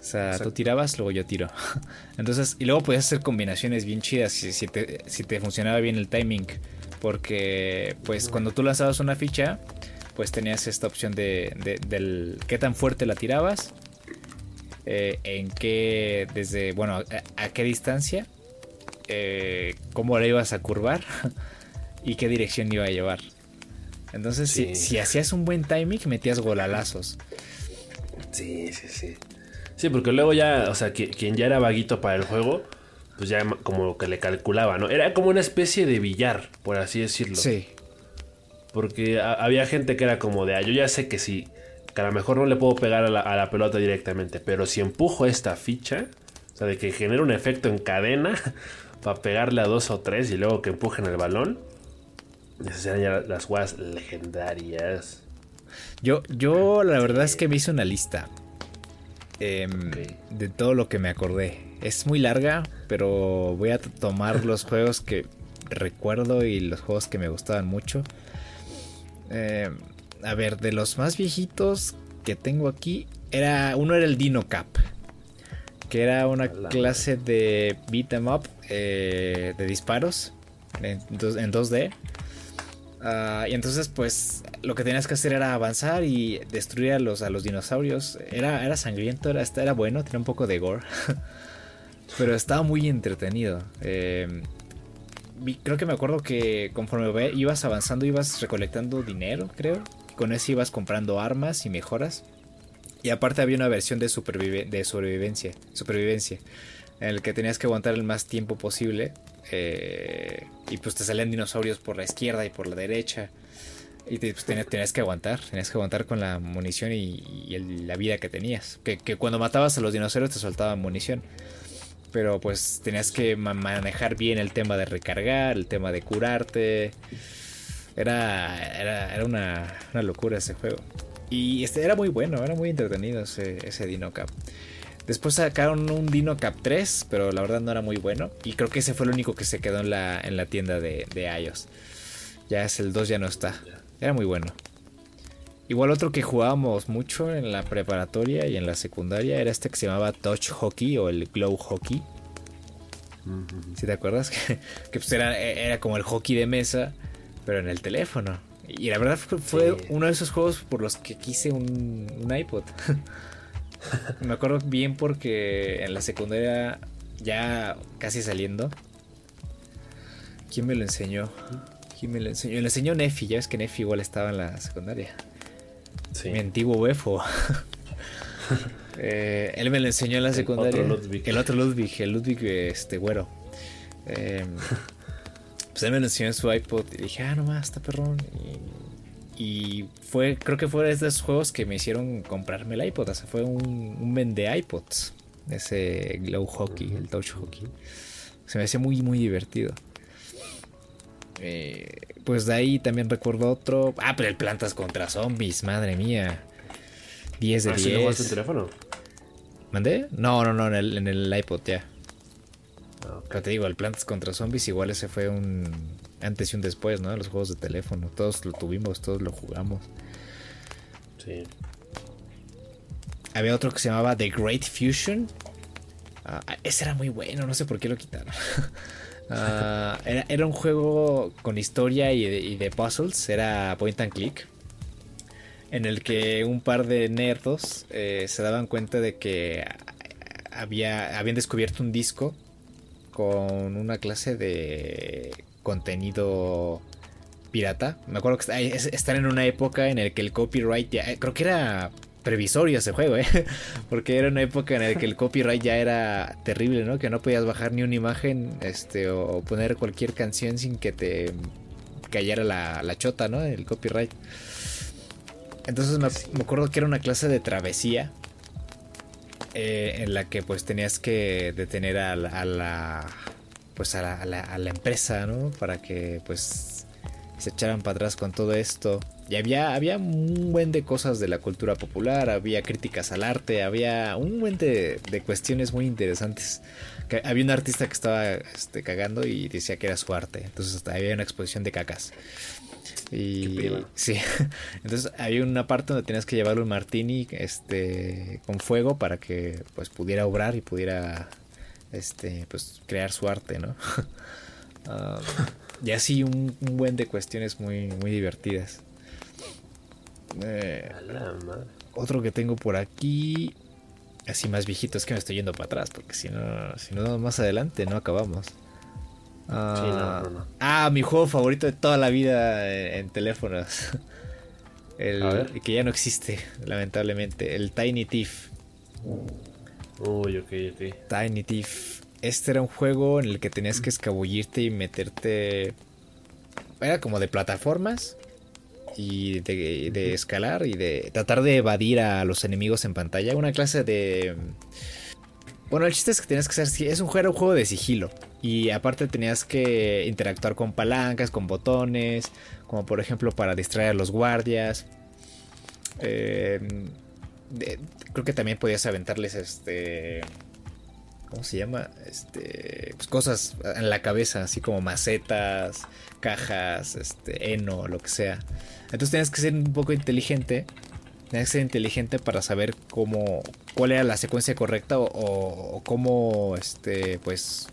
Speaker 1: O sea, tú tirabas, luego yo tiro. <laughs> Entonces, y luego podías hacer combinaciones bien chidas si, te, si te funcionaba bien el timing. Porque, pues, cuando tú lanzabas una ficha, pues tenías esta opción de, de, del qué tan fuerte la tirabas eh, en qué, desde, bueno, a, qué distancia, eh, cómo la ibas a curvar <laughs> y qué dirección iba a llevar. Entonces, si, hacías un buen timing, metías golalazos.
Speaker 2: Sí, sí, sí. Sí, porque luego ya, o sea, quien ya era vaguito para el juego, pues ya como que le calculaba, ¿no? Era como una especie de billar, por así decirlo. Sí. Porque había gente que era como de, ah, yo ya sé que si a lo mejor no le puedo pegar a la, pelota directamente, pero si empujo esta ficha, o sea, de que genera un efecto en cadena <laughs> para pegarle a dos o tres y luego que empujen el balón, esas serían ya las jugadas legendarias.
Speaker 1: Yo, yo la verdad es que me hice una lista em, de todo lo que me acordé. Es muy larga, pero voy a tomar <laughs> los juegos que recuerdo y los juegos que me gustaban mucho. Eh, a ver, de los más viejitos que tengo aquí, era uno era el Dino Cap, que era una clase de beat em up eh, de disparos en, 2D. Ah, y entonces, pues, lo que tenías que hacer era avanzar y destruir a los, a los dinosaurios. Era, era sangriento, era, era bueno, tenía un poco de gore. <laughs> Pero estaba muy entretenido. Eh, creo que me acuerdo que conforme ibas avanzando, ibas recolectando dinero, creo con eso ibas comprando armas y mejoras. Y aparte había una versión de, de sobrevivencia, supervivencia, en el que tenías que aguantar el más tiempo posible. Eh, y pues te salían dinosaurios por la izquierda y por la derecha. Y pues, tenías, que aguantar, tenías que aguantar con la munición y, la vida que tenías. Que, cuando matabas a los dinosaurios te soltaban munición. Pero pues tenías que manejar bien el tema de recargar, el tema de curarte. Era, era, una, locura ese juego. Y este era muy bueno, era muy entretenido ese, ese Dino Cap. Después sacaron un Dino Cap 3, pero la verdad no era muy bueno. Y creo que ese fue el único que se quedó en la, en la tienda de, de iOS. Ya es el 2, ya no está. Era muy bueno. Igual otro que jugábamos mucho en la preparatoria y en la secundaria era este que se llamaba Touch Hockey o el Glow Hockey. Si te acuerdas? <laughs> que, pues era, era, como el hockey de mesa, pero en el teléfono. Y la verdad fue, uno de esos juegos por los que quise un, un iPod. <laughs> Me acuerdo bien porque en la secundaria, ya casi saliendo, ¿quién me lo enseñó? ¿Quién me lo enseñó? Me lo enseñó Nefi, ya ves que Nefi igual estaba en la secundaria. Sí. Mi antiguo Befo. <laughs> Eh, él me lo enseñó en la secundaria. El otro Ludwig. El otro Ludwig, el Ludwig este güero. Em, <laughs> pues él me lo enseñó en su iPod y dije, ah, nomás, está perrón. Y, fue, creo que fue de esos juegos que me hicieron comprarme el iPod. O sea, fue un, un vende iPods. Ese Glow Hockey, el Touch Hockey. Se me hacía muy, muy divertido. Eh, pues de ahí también recuerdo otro. Ah, pero el Plantas contra Zombies, madre mía. 10 de 10.
Speaker 2: ¿Ah, en teléfono?
Speaker 1: ¿Mandé? No, no, no, en el, en el iPod ya. Pero te digo, el Plantas contra Zombies igual ese fue un antes y un después, ¿no? Los juegos de teléfono. Todos lo tuvimos, todos lo jugamos.
Speaker 2: Sí.
Speaker 1: Había otro que se llamaba The Great Fusion. Ah, ese era muy bueno, no sé por qué lo quitaron. <laughs> Ah, era, un juego con historia y de, puzzles, era point and click, en el que un par de nerdos eh, se daban cuenta de que había, habían descubierto un disco con una clase de contenido pirata. Me acuerdo que están en una época en la que el copyright ya, creo que era previsorio ese juego, ¿eh? <laughs> Porque era una época en la que el copyright ya era terrible, ¿no? Que no podías bajar ni una imagen este, o poner cualquier canción sin que te cayera la, la chota, ¿no? El copyright. Entonces me, acuerdo que era una clase de travesía eh, en la que pues tenías que detener a la, pues a la, a la, empresa, ¿no? Para que pues se echaran para atrás con todo esto. Y había, había un buen de cosas de la cultura popular, había críticas al arte, había un buen de, cuestiones muy interesantes. Había un artista que estaba este, cagando y decía que era su arte. Entonces había una exposición de cacas. Y sí, <laughs> entonces había una parte donde tenías que llevarle un martini este, con fuego para que pues pudiera obrar y pudiera este, pues crear su arte, ¿no? <laughs> Ah, y así un, buen de cuestiones muy, muy divertidas. Eh, otro que tengo por aquí, así más viejito, es que me estoy yendo para atrás, porque si no, si no más adelante no acabamos. Ah, ah, mi juego favorito de toda la vida en, teléfonos. <laughs> El, que ya no existe, lamentablemente. El Tiny Thief.
Speaker 2: Uy, ok, ok.
Speaker 1: Tiny Thief. Este era un juego en el que tenías que escabullirte y meterte. Era como de plataformas y de, escalar y de tratar de evadir a los enemigos en pantalla. Una clase de. Bueno, el chiste es que tenías que hacer. Es un juego, de sigilo. Y aparte tenías que interactuar con palancas, con botones. Como por ejemplo para distraer a los guardias. Eh, creo que también podías aventarles este. ¿Cómo se llama? Este. Pues cosas en la cabeza, así como macetas, cajas, este, heno, lo que sea. Entonces tenías que ser un poco inteligente. Tenías que ser inteligente para saber cómo. cuál era la secuencia correcta o, cómo este. pues.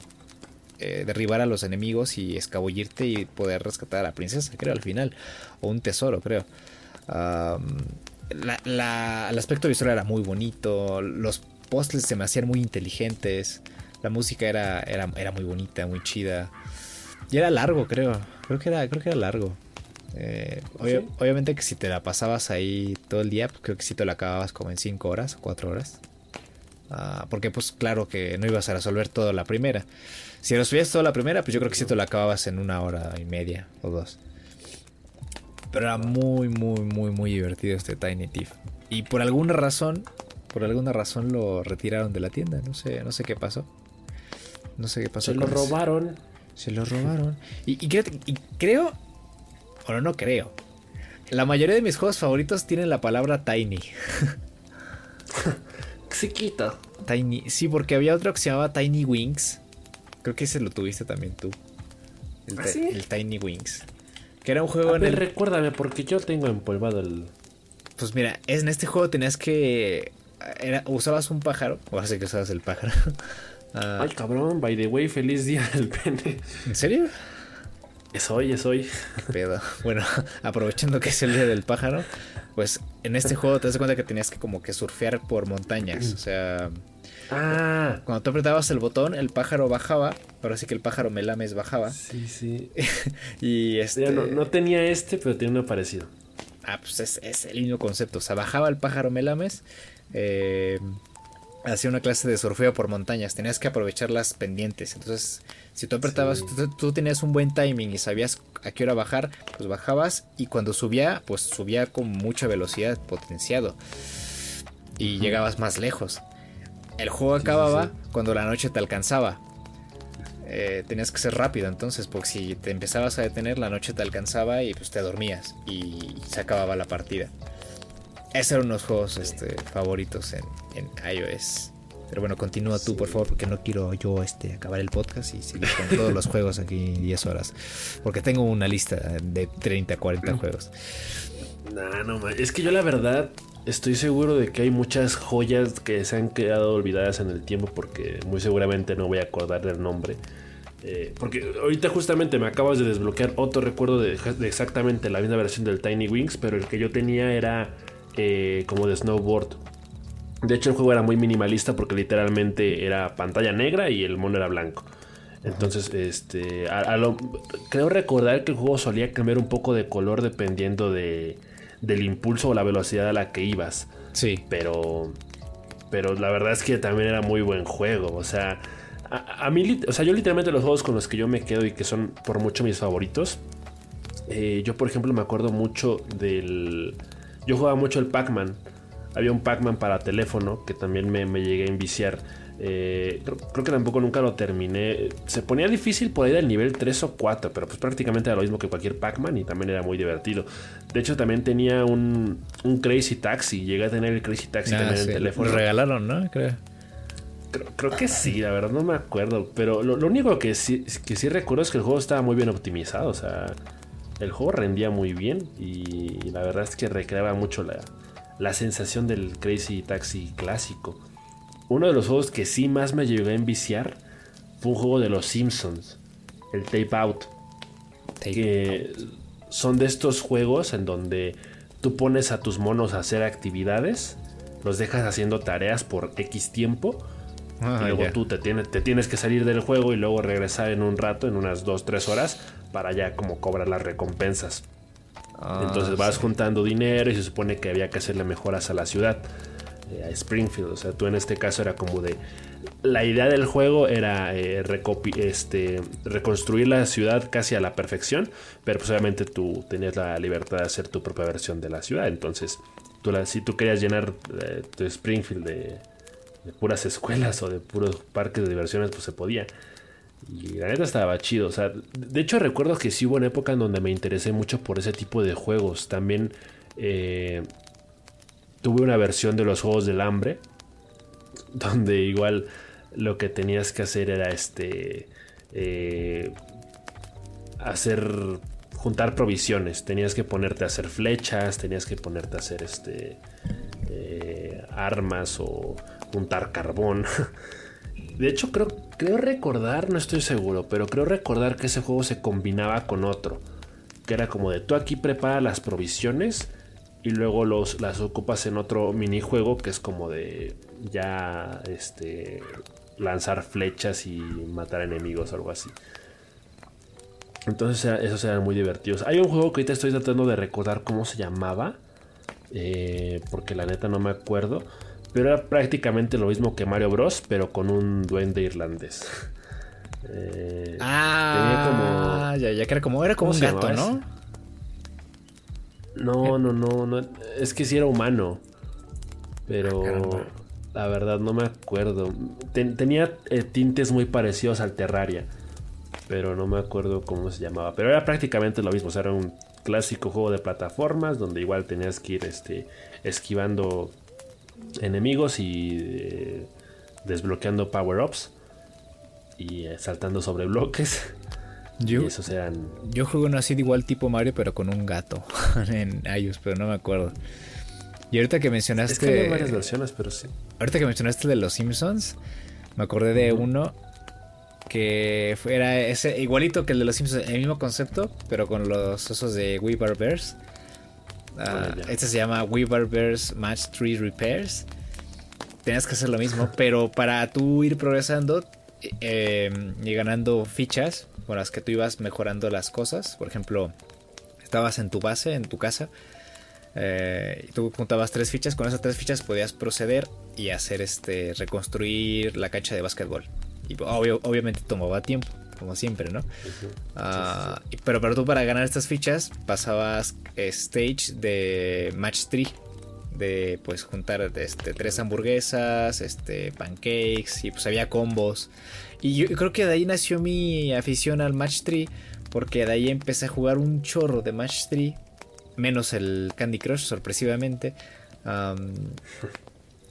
Speaker 1: Eh, derribar a los enemigos y escabullirte y poder rescatar a la princesa, creo, al final. O un tesoro, creo. el aspecto visual era muy bonito. Los postles se me hacían muy inteligentes. La música era, era, era muy bonita, muy chida. Y era largo, creo. Creo que era, creo que era largo. Eh, obviamente que si te la pasabas ahí todo el día, pues creo que si te la acababas como en 5 horas, 4 horas. Ah, porque pues claro que no ibas a resolver todo la primera. Si resolvías toda la primera, pues yo creo que si te la acababas en una hora y media o dos. Pero era muy, muy, muy, muy divertido este Tiny Thief. Y por alguna razón, por alguna razón lo retiraron de la tienda. No sé, no sé qué pasó. No sé qué pasó.
Speaker 2: Se lo robaron.
Speaker 1: Se lo robaron. Y, creo, y creo, bueno, no creo. La mayoría de mis juegos favoritos tienen la palabra tiny. <laughs>
Speaker 2: Chiquita.
Speaker 1: Tiny. Sí, porque había otro que se llamaba Tiny Wings. Creo que ese lo tuviste también tú. El,
Speaker 2: ¿Ah, sí?
Speaker 1: el Tiny Wings. Que era un juego
Speaker 2: A
Speaker 1: en
Speaker 2: ver,
Speaker 1: el.
Speaker 2: recuérdame, porque yo tengo empolvado el.
Speaker 1: Pues mira, en este juego tenías que. Era, usabas un pájaro. O hace que usabas el pájaro. <laughs> Ah,
Speaker 2: Ay, cabrón, by the way, feliz día del pene.
Speaker 1: ¿En serio?
Speaker 2: Es hoy, es hoy.
Speaker 1: Qué pedo. <laughs> Bueno, <laughs> aprovechando que es el día del pájaro, pues en este juego te das cuenta que tenías que como que surfear por montañas. O sea,
Speaker 2: Ah,
Speaker 1: cuando tú apretabas el botón, el pájaro bajaba. Ahora sí que el pájaro melames bajaba.
Speaker 2: sí, sí. <laughs>
Speaker 1: Y este.
Speaker 2: Ya no, no tenía este, pero tiene uno parecido.
Speaker 1: Ah, pues es, es el mismo concepto. O sea, bajaba el pájaro melames. eh, hacía una clase de surfeo por montañas. Tenías que aprovechar las pendientes. Entonces, si tú apretabas,
Speaker 2: Sí.
Speaker 1: tú, tú tenías un buen timing y sabías a qué hora bajar, pues bajabas. Y cuando subía, pues subía con mucha velocidad, potenciado. Y llegabas más lejos. El juego
Speaker 2: sí,
Speaker 1: acababa
Speaker 2: sí.
Speaker 1: cuando la noche te alcanzaba. Eh, tenías que ser rápido entonces, porque si te empezabas a detener, la noche te alcanzaba y pues te dormías y se acababa la partida. Esos eran unos juegos este, favoritos en, en iOS. Pero bueno, continúa tú,
Speaker 2: Sí.
Speaker 1: por favor, porque no quiero yo este, acabar el podcast y seguir con todos los juegos aquí 10 horas. Porque tengo una lista de 30, 40 juegos.
Speaker 2: Nah, no, es que yo la verdad estoy seguro de que hay muchas joyas que se han quedado olvidadas en el tiempo porque muy seguramente no voy a acordar del nombre. Eh, porque ahorita justamente me acabas de desbloquear otro recuerdo de, de exactamente la misma versión del Tiny Wings, pero el que yo tenía era eh, como de snowboard. De hecho el juego era muy minimalista porque literalmente era pantalla negra y el mono era blanco. Entonces, este, a- a lo- creo recordar que el juego solía cambiar un poco de color dependiendo de, del impulso o la velocidad a la que ibas.
Speaker 1: Sí.
Speaker 2: Pero, pero la verdad es que también era muy buen juego. O sea, a, a mí, o sea, yo literalmente los juegos con los que yo me quedo y que son por mucho mis favoritos. eh, yo, por ejemplo, me acuerdo mucho del. Yo jugaba mucho el Pac-Man. Había un Pac-Man para teléfono que también me, me llegué a enviciar. Eh, creo, creo que tampoco nunca lo terminé. Se ponía difícil por ahí del nivel 3 o 4, pero pues prácticamente era lo mismo que cualquier Pac-Man y también era muy divertido. De hecho, también tenía un, un Crazy Taxi. Llegué a tener el Crazy Taxi
Speaker 1: Ah,
Speaker 2: también en el teléfono.
Speaker 1: Lo regalaron, ¿no? Creo.
Speaker 2: Creo, creo que sí, la verdad no me acuerdo. Pero lo, lo único que sí, que sí recuerdo es que el juego estaba muy bien optimizado. O sea, el juego rendía muy bien y la verdad es que recreaba mucho la, la sensación del Crazy Taxi clásico. Uno de los juegos que sí más me llegó a enviciar fue un juego de los Simpsons, el Tape Out que son de estos juegos en donde tú pones a tus monos a hacer actividades, los dejas haciendo tareas por X tiempo
Speaker 1: Ah,
Speaker 2: y luego tú te tienes, te tienes que salir del juego y luego regresar en un rato, en unas 2-3 horas, para ya como cobrar las recompensas.
Speaker 1: Ah,
Speaker 2: Entonces vas
Speaker 1: sí.
Speaker 2: juntando dinero y se supone que había que hacerle mejoras a la ciudad, eh, a Springfield. O sea, tú en este caso era como de... La idea del juego era eh, este, reconstruir la ciudad casi a la perfección, pero pues obviamente tú tenías la libertad de hacer tu propia versión de la ciudad. Entonces, tú la- si tú querías llenar eh, tu Springfield de, de puras escuelas o de puros parques de diversiones, pues se podía. Y la neta estaba chido. O sea, de hecho recuerdo que sí hubo una época en donde me interesé mucho por ese tipo de juegos. También eh, tuve una versión de los Juegos del Hambre. <laughs> Donde igual lo que tenías que hacer era este... eh, hacer... Juntar provisiones. Tenías que ponerte a hacer flechas. Tenías que ponerte a hacer este... eh, armas o juntar carbón. <laughs> De hecho, creo, creo recordar, no estoy seguro, pero creo recordar que ese juego se combinaba con otro. Que era como de tú aquí prepara las provisiones y luego los, las ocupas en otro minijuego que es como de ya este lanzar flechas y matar enemigos o algo así. Entonces esos eran muy divertidos. Hay un juego que ahorita estoy tratando de recordar cómo se llamaba. eh, porque la neta no me acuerdo. Pero era prácticamente lo mismo que Mario Bros. Pero con un duende irlandés. Eh,
Speaker 1: Ah,
Speaker 2: tenía como-
Speaker 1: ya, ya que era como, era como
Speaker 2: ¿Cómo
Speaker 1: un gato, ¿no?
Speaker 2: No, no, no, no. Es que sí era humano. Pero
Speaker 1: Ah,
Speaker 2: la verdad no me acuerdo. Ten- tenía eh, tintes muy parecidos al Terraria. Pero no me acuerdo cómo se llamaba. Pero era prácticamente lo mismo. O sea, era un clásico juego de plataformas donde igual tenías que ir este, esquivando enemigos y eh, desbloqueando power-ups. Y eh, saltando sobre bloques. <laughs>
Speaker 1: Yo,
Speaker 2: Y esos eran
Speaker 1: yo jugué uno así de igual tipo Mario, pero con un gato <laughs> en iOS, pero no me acuerdo. Y ahorita que mencionaste.
Speaker 2: Es que varias versiones, pero sí.
Speaker 1: Ahorita que mencionaste de los Simpsons, me acordé de uno que era ese igualito que el de los Simpsons, el mismo concepto, pero con los osos de We Bears. Ah, este se llama We Bar Bears Match 3 Repairs. Tenías que hacer lo mismo, <laughs> pero para tú ir progresando eh, y ganando fichas con las que tú ibas mejorando las cosas. Por ejemplo, estabas en tu base, en tu casa, eh, y tú juntabas tres fichas, con esas tres fichas podías proceder y hacer este reconstruir la cancha de básquetbol. Y obvio- obviamente tomaba tiempo, como siempre, ¿no? Ah, pero, pero tú para ganar estas fichas pasabas eh, stage de match 3 de pues juntar este, tres hamburguesas, este pancakes y pues había combos. Y yo creo que de ahí nació mi afición al match 3 porque de ahí empecé a jugar un chorro de match 3 menos el Candy Crush sorpresivamente. Am, <laughs>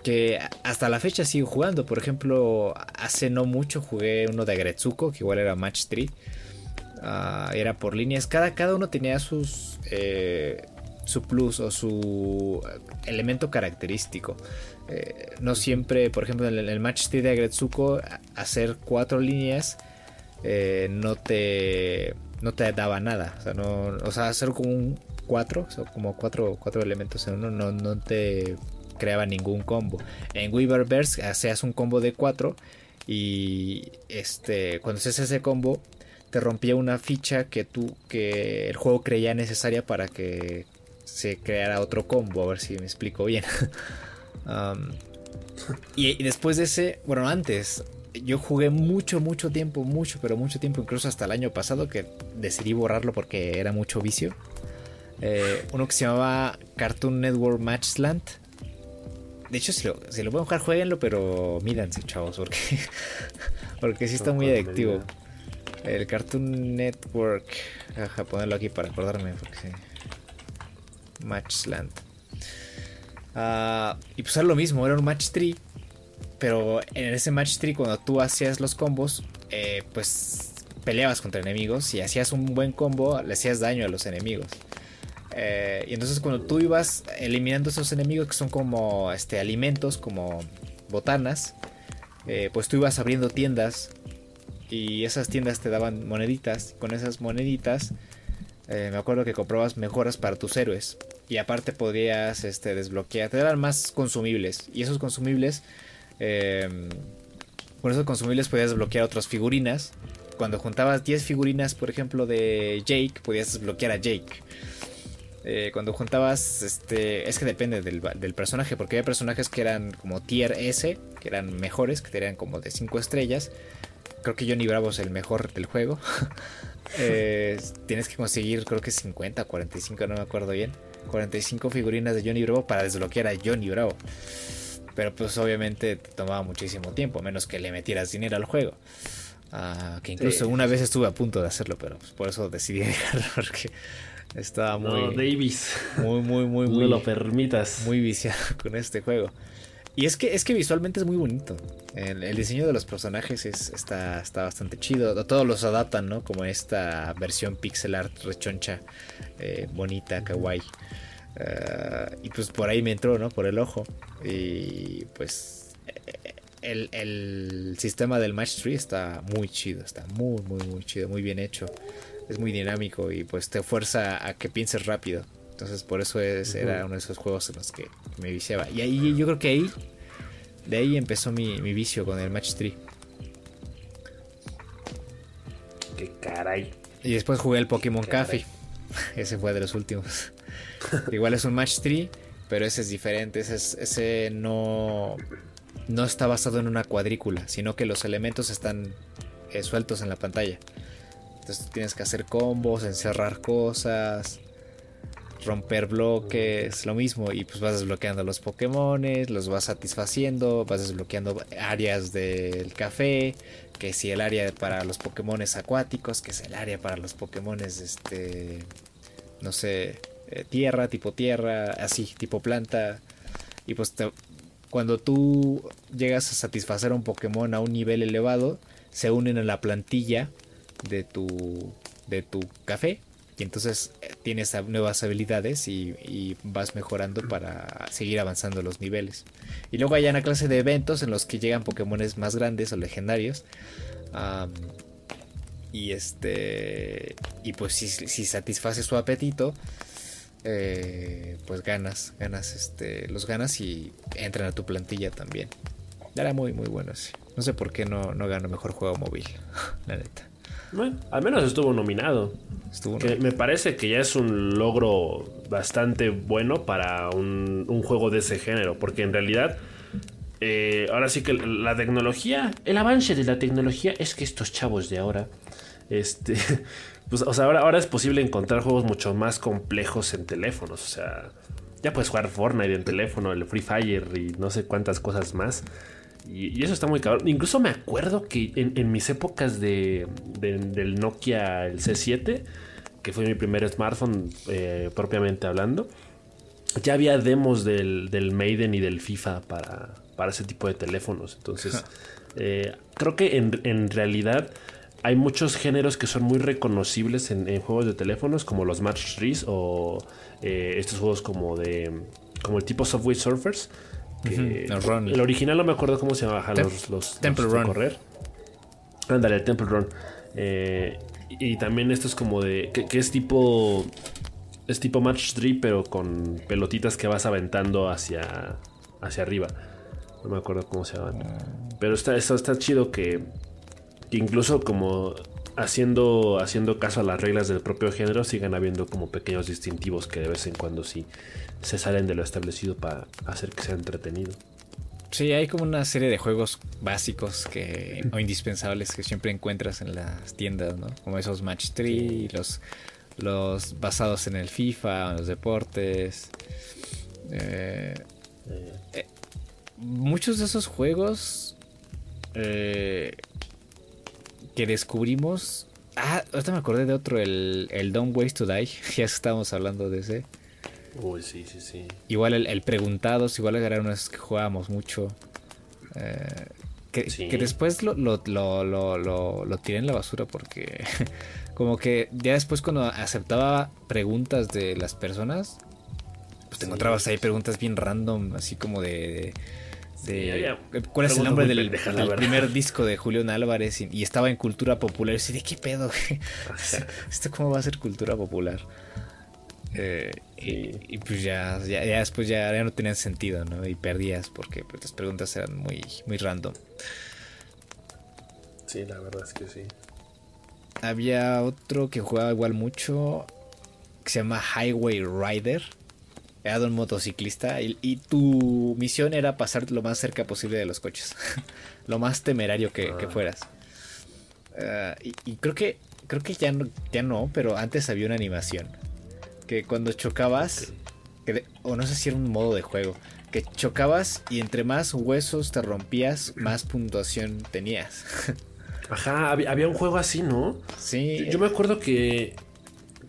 Speaker 1: que hasta la fecha sigo jugando. Por ejemplo, hace no mucho jugué uno de Agretsuko, que igual era Match 3. Ah, era por líneas. Cada, cada uno tenía sus. eh, su plus o su elemento característico. Eh, no siempre, por ejemplo, en el, Match 3 de Agretsuko, hacer cuatro líneas eh, no te. No te daba nada. O sea, no, o sea hacer como un 4, o como cuatro, cuatro elementos en uno, no, no te creaba ningún combo. En Weaververse hacías un combo de 4 y este cuando haces ese combo te rompía una ficha que tú que el juego creía necesaria para que se creara otro combo, a ver si me explico bien. <laughs> Um, y, y después de ese, bueno, antes yo jugué mucho, mucho tiempo, mucho, pero mucho tiempo, incluso hasta el año pasado que decidí borrarlo porque era mucho vicio. Eh, uno que se llamaba Cartoon Network Matchland. De hecho, si lo, si lo pueden jugar, jueguenlo, pero mídanse, chavos, porque, <laughs> porque sí está muy adictivo. El Cartoon Network. Ajá, ponerlo aquí para acordarme, porque sí. Matchland. Ah, y pues era lo mismo, era un match tree. Pero en ese match tree, cuando tú hacías los combos, eh, pues peleabas contra enemigos y hacías un buen combo, le hacías daño a los enemigos. Eh, y entonces cuando tú ibas eliminando esos enemigos que son como este, alimentos, como botanas, eh, pues tú ibas abriendo tiendas y esas tiendas te daban moneditas. Con esas moneditas eh, me acuerdo que comprabas mejoras para tus héroes. Y aparte podías este, desbloquear, te daban más consumibles. Y esos consumibles, con esos consumibles podías desbloquear otras figurinas. Cuando juntabas 10 figurinas, por ejemplo, de Jake, podías desbloquear a Jake. Eh, cuando juntabas, este, es que depende del, del, personaje, porque había personajes que eran como tier S, que eran mejores, que eran como de 5 estrellas. Creo que Johnny Bravo es el mejor del juego. <laughs> eh, tienes que conseguir, creo que 50, 45, no me acuerdo bien. 45 figurinas de Johnny Bravo para desbloquear a Johnny Bravo. Pero pues obviamente te tomaba muchísimo tiempo, menos que le metieras dinero al juego. Uh, que incluso sí. una vez estuve a punto de hacerlo, pero pues por eso decidí <laughs> dejarlo porque estaba muy.
Speaker 2: No, Davis.
Speaker 1: Muy, muy, muy, <laughs> muy.
Speaker 2: No lo permitas.
Speaker 1: Muy viciado <laughs> con este juego. Y es que, es que visualmente es muy bonito. El, el diseño de los personajes es, está, está bastante chido. Todos los adaptan, ¿no? Como esta versión pixel art rechoncha, eh, bonita, kawaii. Uh, y pues por ahí me entró, ¿no? Por el ojo. Y pues el, el, sistema del match tree está muy chido. Está muy, muy, muy chido. Muy bien hecho. Es muy dinámico y pues te fuerza a que pienses rápido. Entonces por eso es, uh -huh. era uno de esos juegos en los que me viciaba. Y ahí yo creo que ahí, de ahí empezó mi, mi vicio con el Match 3.
Speaker 2: Qué caray.
Speaker 1: Y después jugué el Pokémon Café. <laughs> Ese fue de los últimos. <laughs> Igual es un Match 3, pero ese es diferente. Ese, es, ese no, no está basado en una cuadrícula, sino que los elementos están eh, sueltos en la pantalla. Entonces tienes que hacer combos, encerrar cosas. romper bloques, lo mismo, y pues vas desbloqueando los Pokémon, los vas satisfaciendo, vas desbloqueando áreas del café, que si el área para los Pokémon acuáticos, que es el área para los Pokémon este, no sé, eh, tierra, tipo tierra, así, tipo planta, y pues cuando tú llegas a satisfacer a un Pokémon a un nivel elevado, se unen a la plantilla de tu, de tu café y entonces eh, tienes nuevas habilidades y, vas mejorando para seguir avanzando los niveles. Y luego hay una clase de eventos en los que llegan Pokémon más grandes o legendarios. y este. Y pues si, si satisface su apetito. Eh, pues ganas. Ganas este. Los ganas y entran a tu plantilla también. Era muy muy bueno. No sé por qué no, no gano mejor juego móvil. <laughs> la neta.
Speaker 2: Bueno, al menos estuvo nominado. que me parece que ya es un logro bastante bueno para un, juego de ese género, porque en realidad eh, ahora sí que la tecnología, el avance de la tecnología es que estos chavos de ahora, este, <laughs> pues, o sea, ahora, ahora es posible encontrar juegos mucho más complejos en teléfonos, o sea, ya puedes jugar Fortnite en teléfono, el Free Fire y no sé cuántas cosas más. Y, eso está muy cabrón. Incluso me acuerdo que en, mis épocas de, del Nokia el C7, que fue mi primer smartphone eh, propiamente hablando, ya había demos del, Maiden y del FIFA para, para ese tipo de teléfonos. Entonces, <laughs> eh, creo que en, realidad hay muchos géneros que son muy reconocibles en, juegos de teléfonos, como los Match 3 o eh, estos juegos como de como el tipo Subway Surfers el original no me acuerdo cómo se llamaba. los,
Speaker 1: Temple Run.
Speaker 2: correr. Ándale, el Temple Run. Eh, y también esto es como de. Que, es tipo. Es tipo Match 3, pero con pelotitas que vas aventando hacia. hacia arriba. No me acuerdo cómo se llaman. Pero está, está, está chido que, que. incluso como haciendo, haciendo caso a las reglas del propio género, sigan habiendo como pequeños distintivos que de vez en cuando sí se salen de lo establecido para hacer que sea entretenido.
Speaker 1: Sí, hay como una serie de juegos básicos que, o indispensables que siempre encuentras en las tiendas, ¿no? Como esos Match 3, los, los basados en el FIFA, en los deportes. Eh, eh, muchos de esos juegos eh, que descubrimos. Ah, ahorita me acordé de otro, el, el Don't Waste to Die. <laughs> ya estábamos hablando de ese.
Speaker 2: Uy, sí, sí, sí.
Speaker 1: Igual el, Preguntados, igual era unas que jugábamos mucho. Eh, que, después lo, lo, lo, tiré en la basura porque <laughs> como que ya después cuando aceptaba preguntas de las personas, pues te encontrabas ahí preguntas bien random, así como de... ¿Cuál es el nombre del, primer disco de Julián Álvarez? Y, estaba en cultura popular. Y ¿de qué pedo? <laughs> ¿Esto cómo va a ser cultura popular? Eh, y, pues ya, ya, después ya, no tenían sentido, ¿no? Y perdías porque pues, las preguntas eran muy, muy random.
Speaker 2: Sí, la verdad es que sí.
Speaker 1: Había otro que jugaba igual mucho, que se llama Highway Rider. Era de un motociclista y, tu misión era pasar lo más cerca posible de los coches. <laughs> lo más temerario que, ah. fueras. Ah, y, creo que creo que ya no, ya no, pero antes había una animación que cuando chocabas, o no sé si era un modo de juego, que chocabas y entre más huesos te rompías, más <clears throat> puntuación tenías. <laughs>
Speaker 2: Ajá, había, un juego así, ¿no?
Speaker 1: Sí.
Speaker 2: Yo, me acuerdo que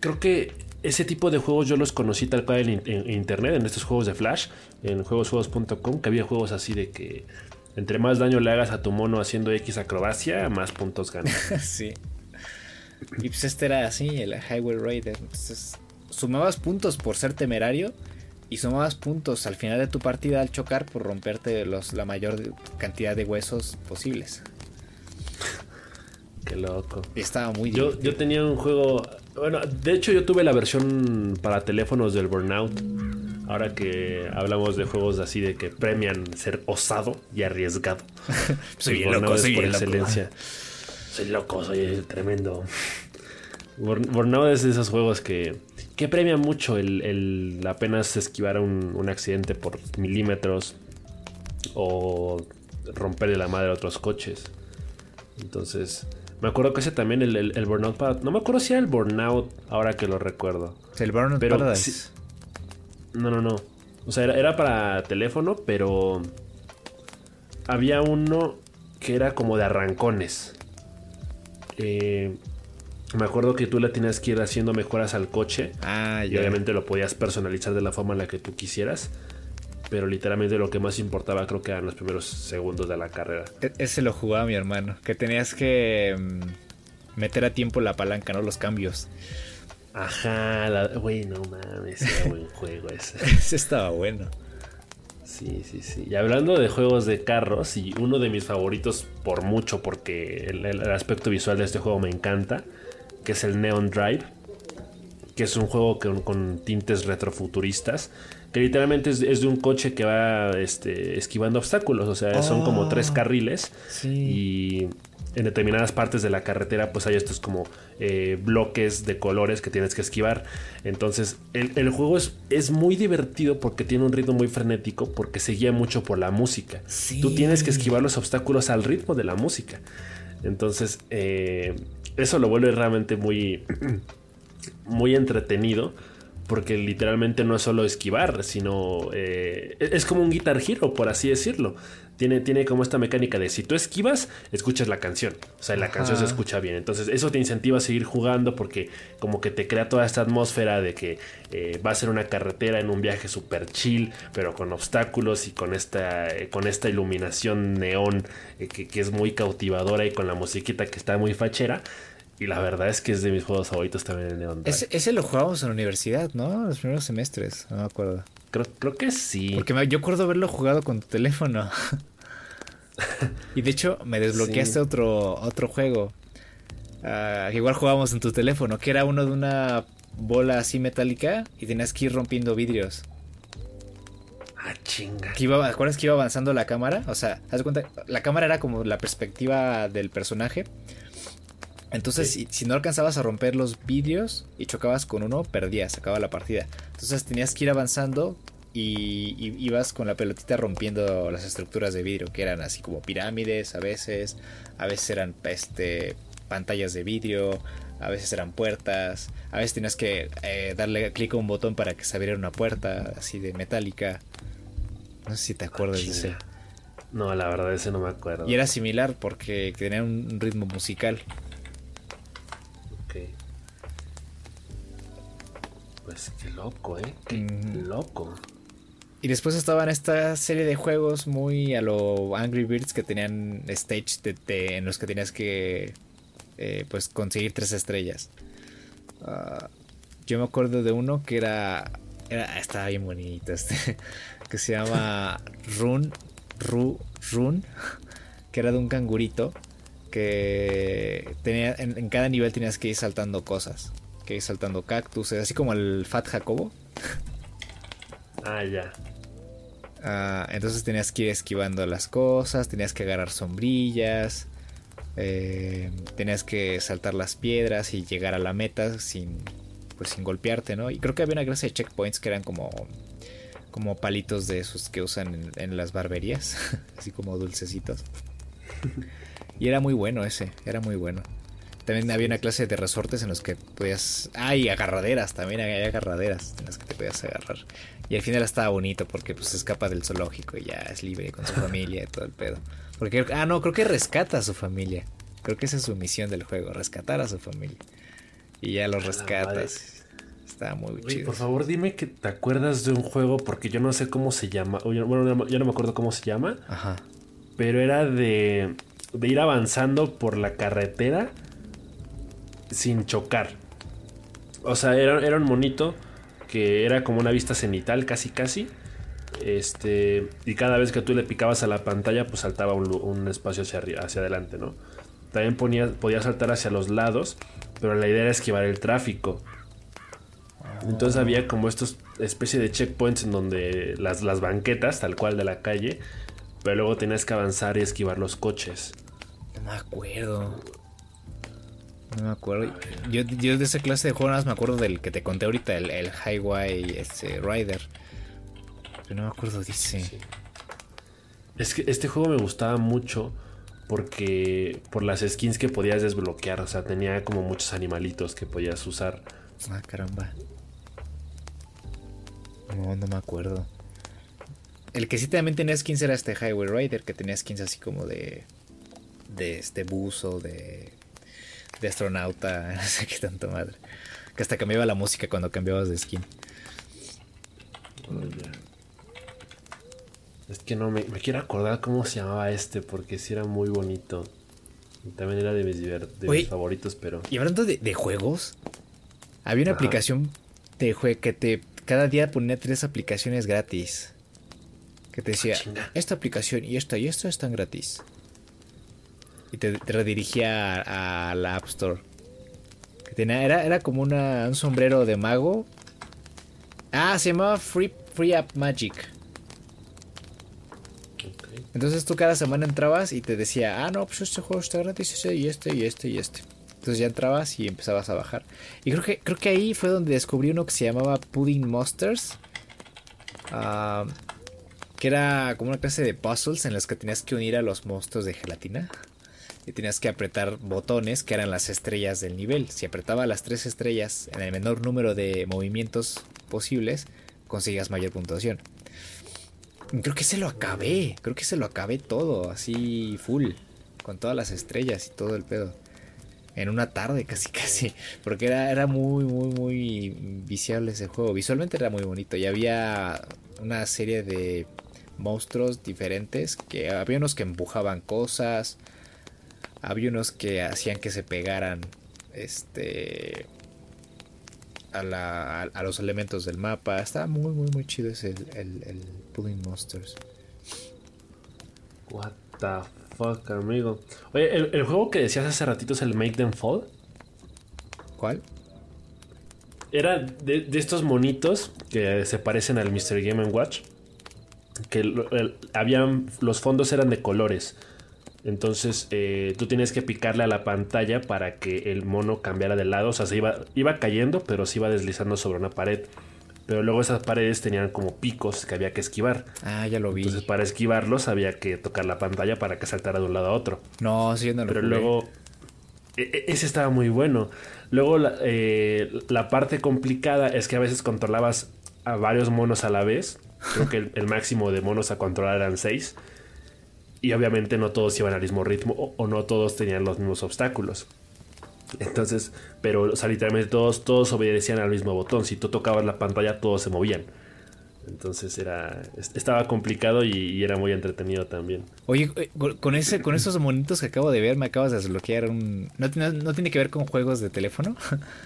Speaker 2: creo que ese tipo de juegos yo los conocí tal cual en, internet, en estos juegos de Flash, en juegosjuegos.com, que había juegos así de que entre más daño le hagas a tu mono haciendo X acrobacia, más puntos ganas. <laughs>
Speaker 1: sí. Y pues este era así, el Highway Raider. Entonces sumabas puntos por ser temerario y sumabas puntos al final de tu partida al chocar por romperte los, la mayor cantidad de huesos posibles.
Speaker 2: Qué loco.
Speaker 1: estaba muy
Speaker 2: yo, yo tenía un juego. Bueno, de hecho, yo tuve la versión para teléfonos del Burnout. Ahora que hablamos de juegos así de que premian ser osado y arriesgado. <laughs>
Speaker 1: soy loco, soy por excelencia.
Speaker 2: Soy loco, soy tremendo. Burnout es de esos juegos que que premia mucho el, apenas esquivar un, accidente por milímetros o romperle la madre a otros coches. Entonces, me acuerdo que ese también, el, el, Burnout No me acuerdo si era el Burnout, ahora que lo recuerdo.
Speaker 1: El Burnout Paradise.
Speaker 2: No, no, no. O sea, era, era para teléfono, pero había uno que era como de arrancones. Eh, me acuerdo que tú le tenías que ir haciendo mejoras al coche.
Speaker 1: Ah,
Speaker 2: Y obviamente lo podías personalizar de la forma en la que tú quisieras. Pero literalmente lo que más importaba creo que eran los primeros segundos de la carrera.
Speaker 1: E- Ese lo jugaba mi hermano. Que tenías que mm, meter a tiempo la palanca, ¿no? Los cambios.
Speaker 2: Ajá, la- güey, no mames, era buen <laughs> juego ese.
Speaker 1: Ese estaba bueno.
Speaker 2: Sí, sí, sí. Y hablando de juegos de carros, y uno de mis favoritos por mucho, porque el, el aspecto visual de este juego me encanta, que es el Neon Drive, que es un juego con, con tintes retrofuturistas, que literalmente es, es de un coche que va este, esquivando obstáculos, o sea, son como
Speaker 1: Oh.
Speaker 2: tres carriles
Speaker 1: Sí.
Speaker 2: y en determinadas partes de la carretera pues hay estos como eh, bloques de colores que tienes que esquivar. Entonces el, el juego es, es muy divertido porque tiene un ritmo muy frenético porque se guía mucho por la música.
Speaker 1: Sí.
Speaker 2: Tú tienes que esquivar los obstáculos al ritmo de la música. Entonces eh, eso lo vuelve realmente muy, <clears throat> muy entretenido. Porque literalmente no es solo esquivar, sino eh, es como un Guitar Hero, por así decirlo. Tiene, tiene como esta mecánica de si tú esquivas, escuchas la canción. O sea, la
Speaker 1: Ajá.
Speaker 2: canción se escucha bien. Entonces, eso te incentiva a seguir jugando porque como que te crea toda esta atmósfera de que eh, va a ser una carretera en un viaje súper chill, pero con obstáculos y con esta, eh, con esta iluminación neón eh, que, que es muy cautivadora y con la musiquita que está muy fachera. Y la verdad es que es de mis juegos favoritos también el Neon.
Speaker 1: Ese, ese lo jugábamos en la universidad, ¿no? Los primeros semestres, no me acuerdo.
Speaker 2: Creo, creo que sí.
Speaker 1: Porque me- yo acuerdo haberlo jugado con tu teléfono. <laughs> y de hecho, me desbloqueaste
Speaker 2: Sí.
Speaker 1: otro, otro juego. Ah, que igual jugábamos en tu teléfono, que era uno de una bola así metálica y tenías que ir rompiendo vidrios.
Speaker 2: Ah, chinga.
Speaker 1: Que iba, ¿te acuerdas que iba avanzando la cámara? O sea, haz cuenta, la cámara era como la perspectiva del personaje. Entonces,
Speaker 2: Sí.
Speaker 1: si, si no alcanzabas a romper los vidrios y chocabas con uno, perdías, acababa la partida. Entonces tenías que ir avanzando y, y ibas con la pelotita rompiendo las estructuras de vidrio, que eran así como pirámides a veces, a veces eran este, pantallas de vidrio, a veces eran puertas, a veces tenías que eh, darle clic a un botón para que se abriera una puerta así de metálica. No sé si te acuerdas de ese.
Speaker 2: No, la verdad, ese no me acuerdo.
Speaker 1: Y era similar porque tenía un ritmo musical.
Speaker 2: Pues qué loco, ¿eh? Qué
Speaker 1: Mm.
Speaker 2: loco.
Speaker 1: Y después estaban esta serie de juegos muy a lo Angry Birds que tenían stage de- de- en los que tenías que eh, pues conseguir tres estrellas. Ah, yo me acuerdo de uno que era, era estaba bien bonito este <laughs> que se llama Run Ru Run <laughs> que era de un cangurito que tenía en, en cada nivel tenías que ir saltando cosas, que ir saltando cactus, así como el Fat Jacobo.
Speaker 2: Ah, ya.
Speaker 1: Ah, entonces tenías que ir esquivando las cosas, tenías que agarrar sombrillas, eh, tenías que saltar las piedras y llegar a la meta sin, pues, sin golpearte, ¿no? Y creo que había una clase de checkpoints que eran como, como palitos de esos que usan en, en las barberías, <laughs> así como dulcecitos. <laughs> Y era muy bueno ese, era muy bueno. También había una clase de resortes en los que podías... Ah, y agarraderas, también había agarraderas en las que te podías agarrar. Y al final estaba bonito porque pues se escapa del zoológico y ya es libre con su <laughs> familia y todo el pedo. Porque, ah, no, creo que rescata a su familia. Creo que esa es su misión del juego, rescatar a su familia. Y ya lo rescatas. Está muy
Speaker 2: Oye,
Speaker 1: chido.
Speaker 2: por favor, dime que te acuerdas de un juego porque yo no sé cómo se llama. Bueno, ya no me acuerdo cómo se llama.
Speaker 1: Ajá.
Speaker 2: Pero era de, de ir avanzando por la carretera sin chocar. O sea, era, era un monito que era como una vista cenital, casi casi. Este, y cada vez que tú le picabas a la pantalla, pues saltaba un, espacio hacia, hacia adelante, ¿no? También ponía, podía saltar hacia los lados, pero la idea era esquivar el tráfico. Entonces había como estos especie de checkpoints en donde las, las banquetas, tal cual de la calle, pero luego tenías que avanzar y esquivar los coches.
Speaker 1: No me acuerdo. No me acuerdo. Yo, yo de esa clase de juego nada más me acuerdo del que te conté ahorita, el, el Highway este, Rider. Pero no me acuerdo, dice.
Speaker 2: Es que este juego me gustaba mucho porque por las skins que podías desbloquear, o sea, tenía como muchos animalitos que podías usar.
Speaker 1: Ah, caramba. No, no me acuerdo. El que sí también tenía skins era este Highway Rider, que tenía skins así como de. de este buzo, de. De astronauta, <laughs> no sé qué tanto madre. Que hasta cambiaba la música cuando cambiabas de skin.
Speaker 2: Oh, es que no me, quiero acordar cómo se llamaba este, porque sí era muy bonito. Y también era de mis, favoritos, pero.
Speaker 1: Y hablando de, juegos, había una aplicación de juego que te. Cada día ponía tres aplicaciones gratis. Que te decía, esta aplicación y esta y esta están gratis. Y te, redirigía a, la App Store. Que tenía, era, era como una, un sombrero de mago. Ah, se llamaba Free, Free App Magic. Entonces tú cada semana entrabas y te decía, ah, no, pues este juego está gratis, ese y este y este y este. Entonces ya entrabas y empezabas a bajar. Y creo que, creo que ahí fue donde descubrí uno que se llamaba Pudding Monsters. Ah que era como una clase de puzzles en los que tenías que unir a los monstruos de gelatina y tenías que apretar botones que eran las estrellas del nivel. Si apretaba las tres estrellas en el menor número de movimientos posibles, conseguías mayor puntuación. Creo que se lo acabé, creo que se lo acabé todo, así full, con todas las estrellas y todo el pedo. En una tarde casi casi, porque era, era muy, muy, muy viciable ese juego. Visualmente era muy bonito y había una serie de monstruos diferentes, que había unos que empujaban cosas, había unos que hacían que se pegaran este a, la, a, los elementos del mapa. Estaba muy, muy, muy chido ese el, el, Pulling Monsters.
Speaker 2: What the fuck, amigo. Oye, el, juego que decías hace ratito es el Make Them Fall.
Speaker 1: ¿Cuál?
Speaker 2: Era de, de estos monitos que se parecen al Mr. Game Watch que habían, los fondos eran de colores. Entonces eh, tú tienes que picarle a la pantalla para que el mono cambiara de lado. O sea, se iba, iba cayendo, pero se iba deslizando sobre una pared. Pero luego esas paredes tenían como picos que había que esquivar.
Speaker 1: Ah, ya lo vi.
Speaker 2: Entonces para esquivarlos había que tocar la pantalla para que saltara de un lado a otro.
Speaker 1: No, sí, no lo
Speaker 2: Pero luego... E, e, ese estaba muy bueno. Luego la, eh, la parte complicada es que a veces controlabas a varios monos a la vez Creo que el, máximo de monos a controlar eran 6. Y obviamente no todos iban al mismo ritmo o, no todos tenían los mismos obstáculos. Entonces, pero o sea, literalmente todos, todos obedecían al mismo botón. Si tú tocabas la pantalla, todos se movían. Entonces era estaba complicado y, era muy entretenido también.
Speaker 1: Oye, eh, con ese con esos monitos que acabo de ver, me acabas de desbloquear un no, no tiene que ver con juegos de teléfono,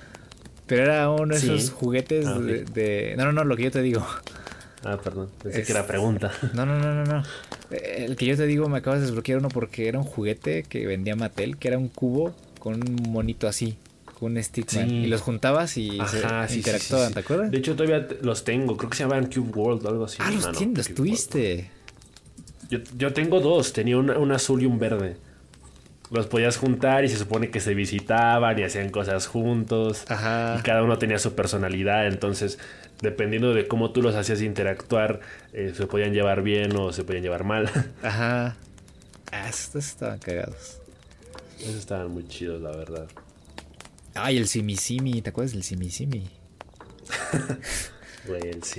Speaker 1: <laughs> pero era uno de esos juguetes ah, de, no no no lo que yo te digo.
Speaker 2: Ah, perdón. Pensé que era pregunta.
Speaker 1: No, no, no, no, no. <laughs> El que yo te digo me acabas de desbloquear uno porque era un juguete que vendía Mattel, que era un cubo con un monito así, con un stickman. Y los juntabas y se interactuaban, ¿te acuerdas?
Speaker 2: De hecho, todavía los tengo. Creo que se llamaban Cube World o algo así.
Speaker 1: Ah, los tienes, tuviste.
Speaker 2: Yo, yo, tengo dos. Tenía un, azul y un verde. Los podías juntar y se supone que se visitaban y hacían cosas juntos. Ajá. Y cada uno tenía su personalidad. Entonces, dependiendo de cómo tú los hacías interactuar, eh, se podían llevar bien o se podían llevar mal. <laughs>
Speaker 1: Ajá. Ah, estos estaban cagados.
Speaker 2: Esos estaban muy chidos, la verdad.
Speaker 1: Ay, el Simisimi, ¿te acuerdas del Simisimi? <laughs>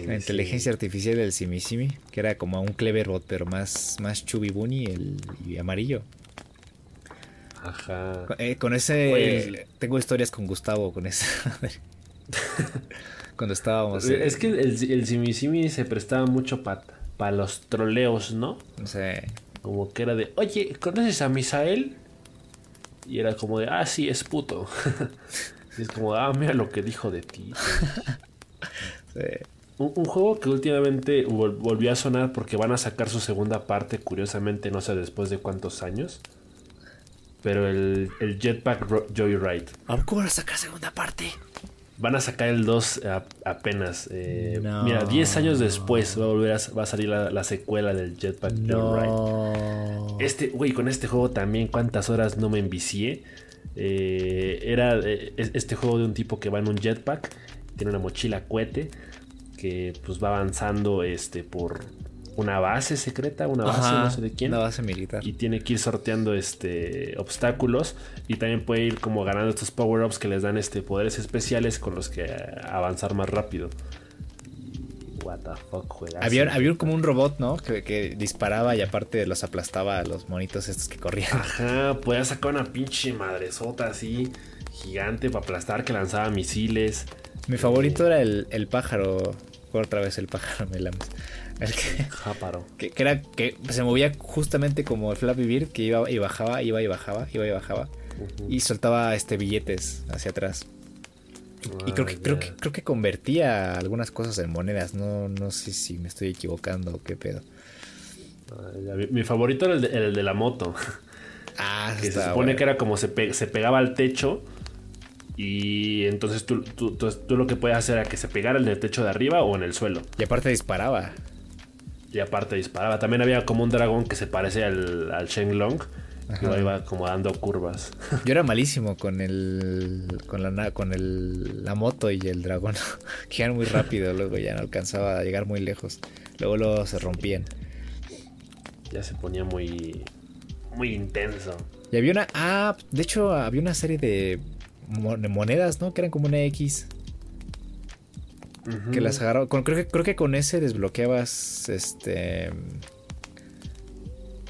Speaker 1: La inteligencia artificial del Simisimi, que era como un Cleverbot, pero más, más chubby bunny el, y amarillo.
Speaker 2: Ajá.
Speaker 1: Eh, con ese. Tengo historias con Gustavo con ese. <laughs> cuando estábamos.
Speaker 2: Es que el, el Simi se prestaba mucho para los troleos, ¿no?
Speaker 1: Sé.
Speaker 2: Como que era de, oye, ¿conoces a Misael? Y era como de, ah, sí, es puto. <laughs> y es como, ah, mira lo que dijo de ti. <laughs> sí. un, juego que últimamente volvió a sonar porque van a sacar su segunda parte, curiosamente, no sé después de cuántos años. Pero el, el Jetpack Joyride.
Speaker 1: ¿Cómo van a sacar segunda parte?
Speaker 2: Van a sacar el 2 apenas. Eh, mira, 10 años después va a volver a, va a salir la, secuela del Jetpack no. Este, güey, con este juego también cuántas horas no me envicié. Eh, era eh, este juego de un tipo que va en un jetpack, tiene una mochila cohete que pues va avanzando este por una base secreta, una base no sé de quién.
Speaker 1: Una base militar.
Speaker 2: Y tiene que ir sorteando este obstáculos. Y también puede ir como ganando estos power-ups que les dan este poderes especiales con los que avanzar más rápido. What the fuck, juegazo.
Speaker 1: Había, había como un robot, ¿no? Que, que disparaba y aparte los aplastaba a los monitos estos que corrían.
Speaker 2: Ajá, podía sacar una pinche madresota así, gigante para aplastar, que lanzaba misiles.
Speaker 1: Mi favorito era el, el pájaro. Otra vez el pájaro me lames. El que,
Speaker 2: Jáparo.
Speaker 1: que, que era que se movía justamente como el Flappy Bird, que iba y bajaba, iba y bajaba, iba y bajaba. Y soltaba este billetes hacia atrás. Y creo que,
Speaker 2: Ah,
Speaker 1: creo que creo que convertía algunas cosas en monedas. No, no sé si me estoy equivocando o qué pedo.
Speaker 2: Ah, ya. Mi, mi favorito era el de, el de la moto.
Speaker 1: Ah,
Speaker 2: Que se supone
Speaker 1: bueno.
Speaker 2: que era como se, pe- se pegaba al techo. Y entonces tú, tú- tú- tú lo que puedes hacer era que se pegara en el techo de arriba o en el suelo.
Speaker 1: Y aparte disparaba.
Speaker 2: Y aparte disparaba. También había como un dragón que se parece al, al Shenlong. Que
Speaker 1: Ajá.
Speaker 2: iba como dando curvas.
Speaker 1: Yo era malísimo con el con la con el, la moto y el dragón. <laughs> que iban muy rápido, luego ya no alcanzaba a llegar muy lejos. Luego luego se rompían.
Speaker 2: Ya se ponía muy. Muy intenso.
Speaker 1: Y había una ah, de hecho había una serie de mon- monedas, ¿no? Que eran como una X Que las agarraba. Con- creo que creo que con ese desbloqueabas este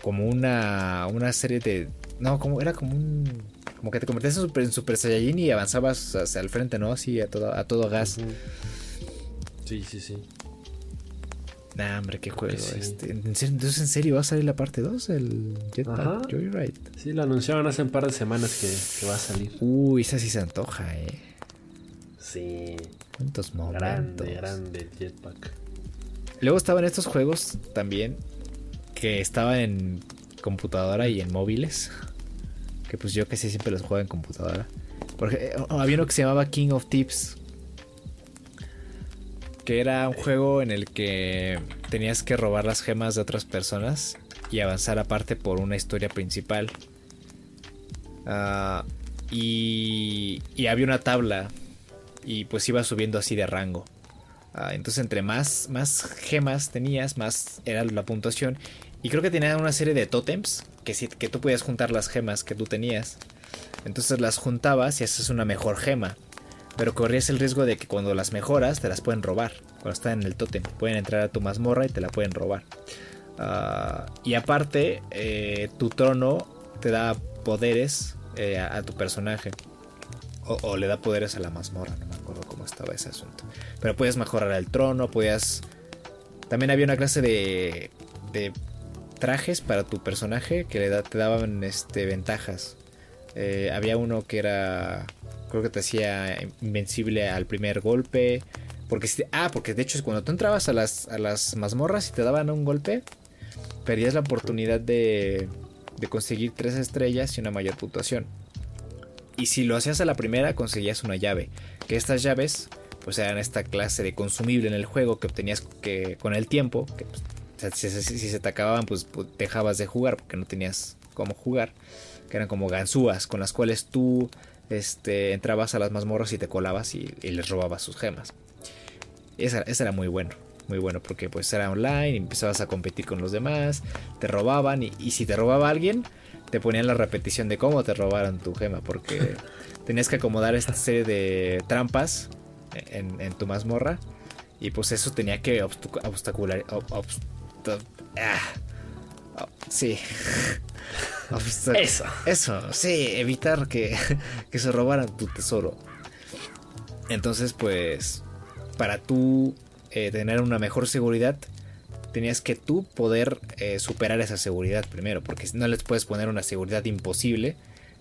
Speaker 1: como una una serie de no, como era como un como que te convertías en super, en super Saiyajin y avanzabas hacia el frente, ¿no? Así a todo a todo gas.
Speaker 2: Ujú. Sí, sí, sí.
Speaker 1: Nah, hombre, qué juego.
Speaker 2: Sí.
Speaker 1: Este, ¿en serio- entonces, ¿en serio va a salir la parte 2? El. Jetpack Joyride.
Speaker 2: Sí, lo anunciaron hace un par de semanas que, que va a salir.
Speaker 1: Uy, esa sí se antoja, eh.
Speaker 2: Sí.
Speaker 1: ¿Cuántos momentos?
Speaker 2: Grande, grande el jetpack.
Speaker 1: Luego estaban estos juegos también que estaban en computadora y en móviles. Que pues yo casi siempre los juego en computadora. Porque eh, había uno que se llamaba King of Tips. Que era un juego en el que tenías que robar las gemas de otras personas y avanzar aparte por una historia principal. Ah, y, y había una tabla y pues iba subiendo así de rango. Ah, entonces entre más, más gemas tenías, más era la puntuación. Y creo que tenía una serie de tótems que, si, que tú podías juntar las gemas que tú tenías. Entonces las juntabas y haces una mejor gema. Pero corrías el riesgo de que cuando las mejoras te las pueden robar. Cuando están en el tótem. Pueden entrar a tu mazmorra y te la pueden robar. Ah, y aparte, eh, tu trono te da poderes eh, a tu personaje. O, le da poderes a la mazmorra, no me acuerdo cómo estaba ese asunto. Pero puedes mejorar el trono, podías... También había una clase de, de trajes para tu personaje que le te daban este, ventajas. Eh, había uno que era... Creo que te hacía invencible al primer golpe. Porque si- ah, porque de hecho cuando tú entrabas a las, a las mazmorras y te daban un golpe, perdías la oportunidad de, de conseguir tres estrellas y una mayor puntuación. Y si lo hacías a la primera, conseguías una llave. Que estas llaves, pues eran esta clase de consumible en el juego que obtenías que, con el tiempo. Pues, si, se te acababan, pues, pues, dejabas de jugar porque no tenías cómo jugar. Que eran como ganzúas con las cuales tú este, entrabas a las mazmorras y te colabas y, les robabas sus gemas. Esa, esa era muy bueno. Muy bueno porque pues era online, empezabas a competir con los demás, te robaban y si te robaba alguien, te ponían la repetición de cómo te robaron tu gema porque <laughs> tenías que acomodar esta serie de trampas en, en tu mazmorra y pues eso tenía que obstacular... ob- obst- ah, oh, sí. <laughs>
Speaker 2: Eso.
Speaker 1: Eso, sí, evitar que, <laughs> que se robaran tu tesoro. Entonces, pues, para tú eh, tener una mejor seguridad, tenías que tú poder eh, superar esa seguridad primero, porque no les puedes poner una seguridad imposible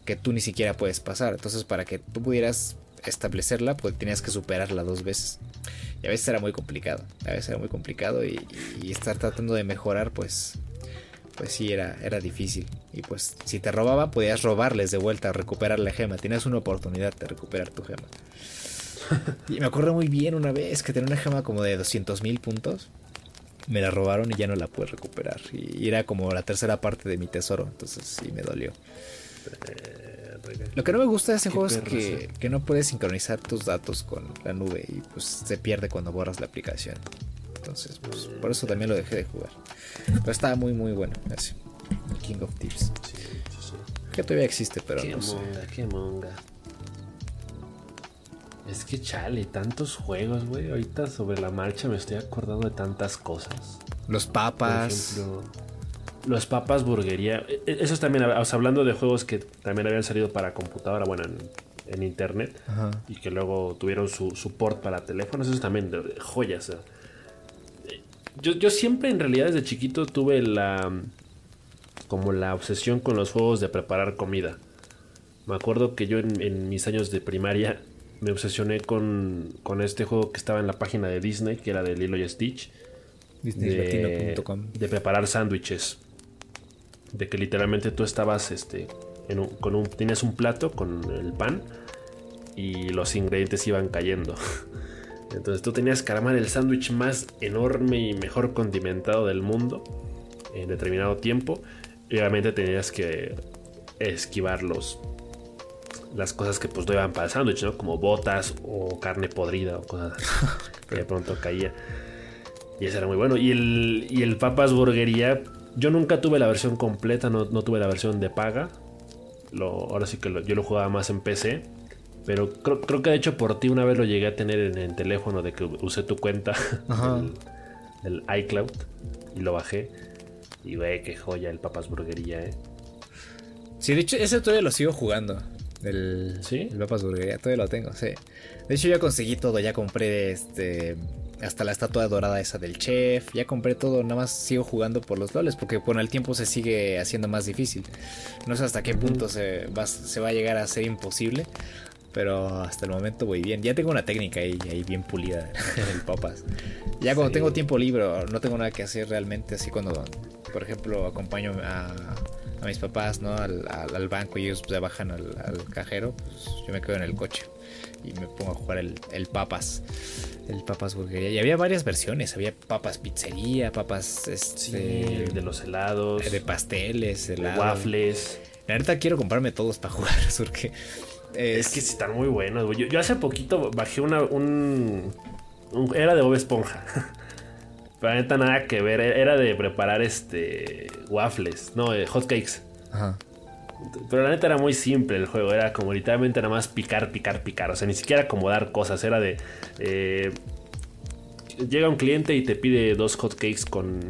Speaker 1: que tú ni siquiera puedes pasar. Entonces, para que tú pudieras establecerla, pues tenías que superarla dos veces. Y a veces era muy complicado, a veces era muy complicado y, y estar tratando de mejorar, pues, pues sí, era, era difícil. Y pues si te robaba, podías robarles de vuelta, recuperar la gema. Tenías una oportunidad de recuperar tu gema. <laughs> y me acuerdo muy bien una vez que tenía una gema como de 200 mil puntos. Me la robaron y ya no la pude recuperar. Y era como la tercera parte de mi tesoro. Entonces sí me dolió. Lo que no me gusta de ese juego es que, que no puedes sincronizar tus datos con la nube y pues se pierde cuando borras la aplicación. Entonces, pues por eso también lo dejé de jugar. Pero estaba muy muy bueno ese. El King of Thieves.
Speaker 2: Sí, sí, sí.
Speaker 1: Que todavía existe, pero
Speaker 2: Qué
Speaker 1: no sé.
Speaker 2: monga, qué monga. Es que chale, tantos juegos, güey. Ahorita sobre la marcha me estoy acordando de tantas cosas.
Speaker 1: Los papas.
Speaker 2: Por ejemplo, los papas burguería. E, e, Esos también, o sea, hablando de juegos que también habían salido para computadora, bueno, en, en internet.
Speaker 1: Ajá.
Speaker 2: Y que luego tuvieron su support para teléfonos. Esos también, de- de joyas. o sea. Yo, yo siempre, en realidad, desde chiquito tuve la. Como la obsesión con los juegos de preparar comida. Me acuerdo que yo en, en mis años de primaria me obsesioné con, con este juego que estaba en la página de Disney, que era de Lilo y Stitch de,
Speaker 1: DisneyLatino.com.
Speaker 2: de preparar sándwiches. De que literalmente tú estabas este, en un- con un, tienes un plato con el pan y los ingredientes iban cayendo. <laughs> Entonces tú tenías que armar el sándwich más enorme y mejor condimentado del mundo en determinado tiempo. Y obviamente tenías que esquivar los, las cosas que pues no iban para el sándwich, ¿no? Como botas o carne podrida o cosas así, <laughs> que de pronto caía. Y ese era muy bueno. Y el, y el Papas Burguería, yo nunca tuve la versión completa, no, no tuve la versión de paga. Lo, ahora sí que lo- yo lo jugaba más en PC. Pero creo, creo que de hecho por ti una vez lo llegué a tener en el teléfono de que usé tu cuenta <laughs> del, iCloud y lo bajé. Y güey, qué joya el Papas Burguería, eh.
Speaker 1: Sí, de hecho, ese todavía lo sigo jugando. El,
Speaker 2: ¿Sí?
Speaker 1: El Papas Burguería, todavía lo tengo, sí. De hecho, ya conseguí todo, ya compré este. Hasta la estatua dorada esa del chef, ya compré todo, nada más sigo jugando por los loles, porque con el tiempo se sigue haciendo más difícil. No sé hasta qué punto se va, se va a llegar a ser imposible, pero hasta el momento voy bien. Ya tengo una técnica ahí, ahí bien pulida <laughs> en el Papas. Ya cuando
Speaker 2: Sí.
Speaker 1: tengo tiempo libre, no tengo nada que hacer realmente, así cuando, por ejemplo, acompaño a, a mis papás, ¿no? Al, al- al banco y ellos pues, ya bajan al, al cajero, pues yo me quedo en el coche y me pongo a jugar el, el papas, el papas burguería. Y había varias versiones, había papas pizzería, papas este,
Speaker 2: de los helados,
Speaker 1: de pasteles,
Speaker 2: de
Speaker 1: helado.
Speaker 2: waffles.
Speaker 1: La neta quiero comprarme todos para jugar, <laughs> porque
Speaker 2: Es que sí están muy buenos, güey. Yo, yo hace poquito bajé una, un, un- Era de Bob Esponja. <laughs> Pero la neta nada que ver. Era de preparar este... Waffles. No, eh, hot cakes.
Speaker 1: Ajá.
Speaker 2: Pero la neta era muy simple el juego. Era como literalmente nada más picar, picar, picar. O sea, ni siquiera acomodar cosas. Era de... eh, llega un cliente y te pide dos hot cakes con...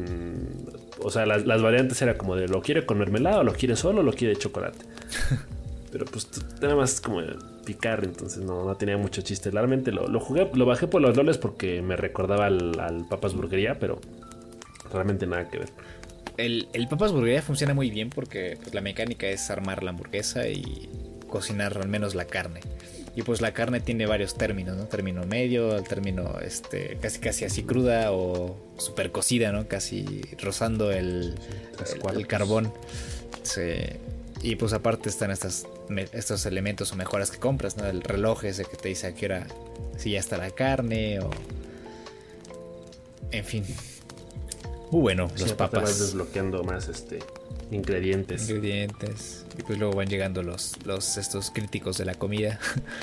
Speaker 2: O sea, las, las variantes era como de lo quiere con mermelada o lo quiere solo o lo quiere de chocolate. <laughs> Pero pues nada más como de picar, entonces no, no tenía mucho chiste. Realmente lo, lo jugué, lo bajé por los loles porque me recordaba al, al Papas Burguería, pero realmente nada que ver.
Speaker 1: El, el papas burguería funciona muy bien porque pues, la mecánica es armar la hamburguesa y cocinar al menos la carne. Y pues la carne tiene varios términos, ¿no? Término medio, el término este, casi casi así cruda o super cocida, ¿no? Casi rozando el, el- el carbón. Sí. Y pues aparte están estas, estos elementos o mejoras que compras, ¿no? El reloj ese que te dice a qué hora, si ya está la carne o... En fin. Muy bueno,
Speaker 2: Sí,
Speaker 1: los
Speaker 2: vas
Speaker 1: papas
Speaker 2: desbloqueando más este ingredientes.
Speaker 1: ingredientes y pues luego van llegando los, los estos críticos de la comida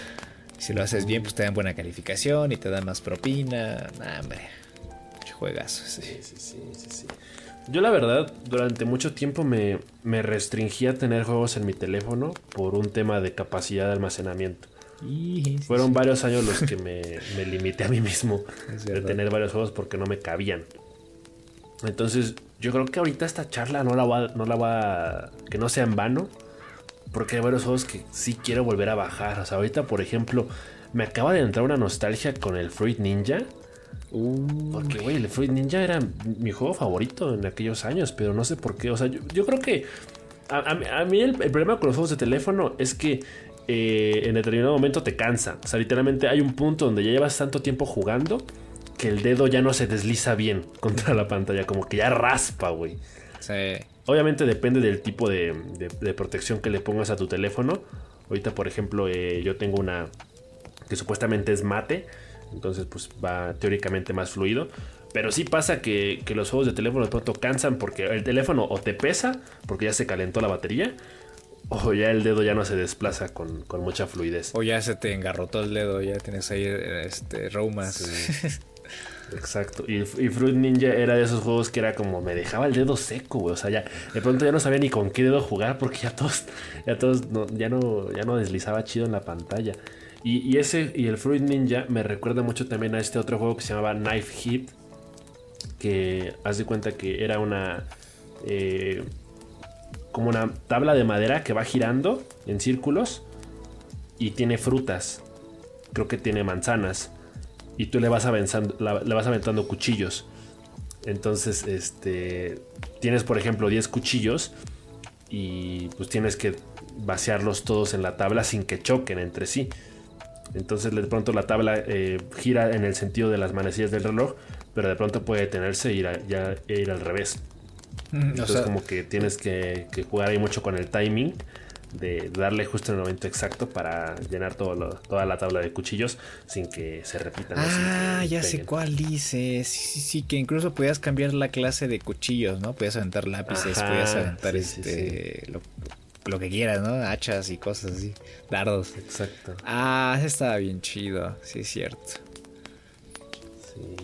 Speaker 1: <laughs> si lo haces bien pues te dan buena calificación y te dan más propina nah, hombre juegazo.
Speaker 2: Sí, sí, sí, sí, sí. Yo la verdad, durante mucho tiempo me, me restringí a tener juegos en mi teléfono por un tema de capacidad de almacenamiento.
Speaker 1: Y-
Speaker 2: Fueron varios años los que me, me limité a mí mismo de tener varios juegos porque no me cabían. Entonces, yo creo que ahorita esta charla no la va, no la va, que no sea en vano, porque hay varios juegos que sí quiero volver a bajar. O sea, ahorita, por ejemplo, me acaba de entrar una nostalgia con el Fruit Ninja.
Speaker 1: Uh,
Speaker 2: Porque, güey, el Fruit Ninja era mi juego favorito en aquellos años, pero no sé por qué. O sea, yo, yo creo que a, a mí- a mí el, el problema con los juegos de teléfono es que eh, en determinado momento te cansa. O sea, literalmente hay un punto donde ya llevas tanto tiempo jugando que el dedo ya no se desliza bien <laughs> contra la pantalla, como que ya raspa, güey.
Speaker 1: sí.
Speaker 2: Obviamente depende del tipo de, de- de protección que le pongas a tu teléfono. Ahorita, por ejemplo, eh, yo tengo una que supuestamente es mate. Entonces, pues va teóricamente más fluido. Pero sí pasa que, que los juegos de teléfono de pronto cansan porque el teléfono o te pesa porque ya se calentó la batería. O ya el dedo ya no se desplaza con, con mucha fluidez.
Speaker 1: o ya se te engarrotó el dedo ya tienes ahí este reumas <laughs>
Speaker 2: Exacto. Y, y Fruit Ninja era de esos juegos que era como me dejaba el dedo seco, güey. O sea, ya de pronto ya no sabía ni con qué dedo jugar porque ya todos, ya todos no, ya no, ya no deslizaba chido en la pantalla. Y, ese y el Fruit Ninja me recuerda mucho también a este otro juego que se llamaba Knife Hit. Que haz de cuenta que era una. Eh, como una tabla de madera que va girando en círculos y tiene frutas. Creo que tiene manzanas. Y tú le vas avanzando, le vas aventando cuchillos. Entonces, este. Tienes, por ejemplo, 10 cuchillos. Y pues tienes que vaciarlos todos en la tabla sin que choquen entre sí. Entonces de pronto la tabla eh, gira en el sentido de las manecillas del reloj, pero de pronto puede detenerse e ir, ya, e ir al revés. Mm, Entonces como que tienes que, jugar ahí mucho con el timing de darle justo en el momento exacto para llenar todo toda la tabla de cuchillos sin que se repitan.
Speaker 1: Ah, ya sé cuál dice. Sí, sí, sí, que incluso podías cambiar la clase de cuchillos, ¿no? Podías aventar lápices, podías aventar este lo que quieras, ¿no? Hachas y cosas así. Dardos.
Speaker 2: Exacto.
Speaker 1: Ah, ese estaba bien chido, sí es cierto.
Speaker 2: Sí.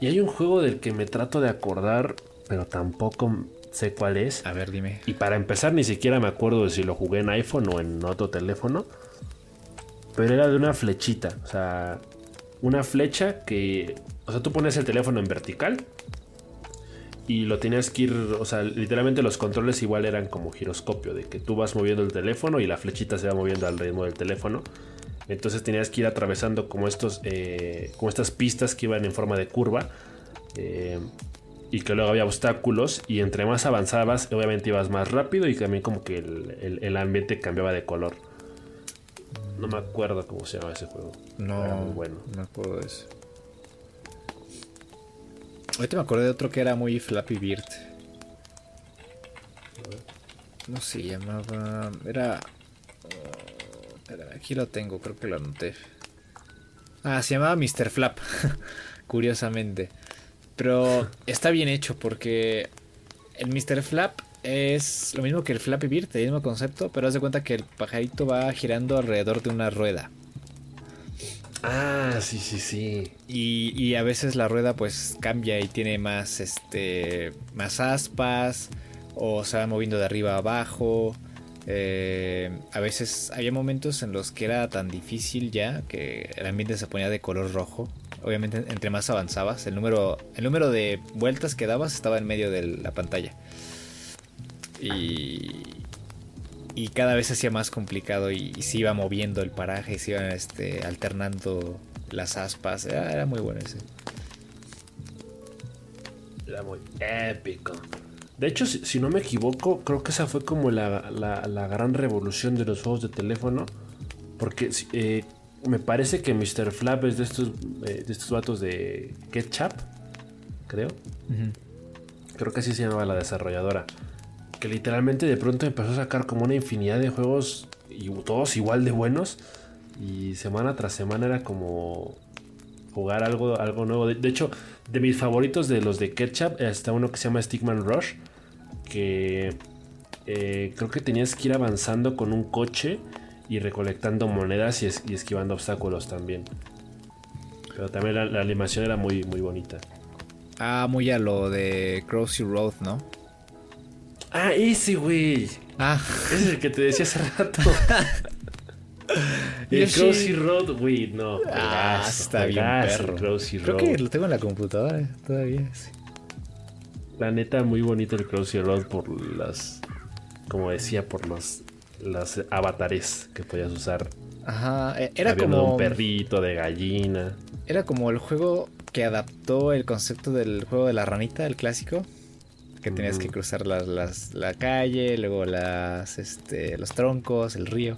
Speaker 2: Y hay un juego del que me trato de acordar, pero tampoco sé cuál es.
Speaker 1: A ver, dime.
Speaker 2: Y para empezar, ni siquiera me acuerdo de si lo jugué en iPhone o en otro teléfono. Pero era de una flechita. O sea, una flecha que. O sea, tú pones el teléfono en vertical y lo tenías que ir, o sea, literalmente los controles igual eran como giroscopio, de que tú vas moviendo el teléfono y la flechita se va moviendo al ritmo del teléfono. Entonces tenías que ir atravesando como estos, eh, como estas pistas que iban en forma de curva. Eh, y que luego había obstáculos y entre más avanzabas obviamente ibas más rápido y también como que el, ambiente cambiaba de color. No me acuerdo cómo se llama ese juego.
Speaker 1: No, bueno. no me acuerdo de eso. Ahorita me acordé de otro que era muy Flappy Bird. ¿Cómo se llamaba? Era. Aquí lo tengo, creo que lo anoté. Ah, se llamaba Mr. Flap. <laughs> Curiosamente. Pero está bien hecho porque el Mr. Flap es lo mismo que el Flappy Bird, el mismo concepto, pero haz de cuenta que el pajarito va girando alrededor de una rueda.
Speaker 2: Ah, sí, sí, sí.
Speaker 1: Y, a veces la rueda pues cambia y tiene más, este, más aspas o se va moviendo de arriba a abajo. Eh, a veces había momentos en los que era tan difícil ya que el ambiente se ponía de color rojo. Obviamente entre más avanzabas, el número, el número de vueltas que dabas estaba en medio de la pantalla. Y, y cada vez se hacía más complicado y, se iba moviendo el paraje, se iban este, alternando las aspas. Era, muy bueno ese.
Speaker 2: Era muy épico. De hecho, si, no me equivoco, creo que esa fue como la, gran revolución de los juegos de teléfono. Porque eh, me parece que Mr. Flap es de estos, eh, de estos vatos de Ketchup, creo. Creo que así se llamaba la desarrolladora que literalmente de pronto empezó a sacar como una infinidad de juegos y todos igual de buenos y semana tras semana era como jugar algo, algo nuevo. De, hecho, de mis favoritos de los de Ketchup está uno que se llama Stickman Rush, que eh, creo que tenías que ir avanzando con un coche y recolectando monedas y, esquivando obstáculos también. Pero también la, animación era muy, muy bonita.
Speaker 1: Ah, muy a lo de Crossy Road, ¿no?
Speaker 2: Ah, ese, güey.
Speaker 1: Ah.
Speaker 2: Ese es el que te decía hace rato. <laughs> el Crossy Road, güey, no.
Speaker 1: Ah, está bien, perro. Creo que lo tengo en la computadora todavía.
Speaker 2: La neta, muy bonito el Crossy Road por las. Como decía, por los las avatares que podías usar.
Speaker 1: Ajá, e, era como.
Speaker 2: un perrito, de gallina.
Speaker 1: Era como el juego que adaptó el concepto del juego de la ranita, el clásico que tenías que cruzar las, la calle, luego las, este, los troncos, el río.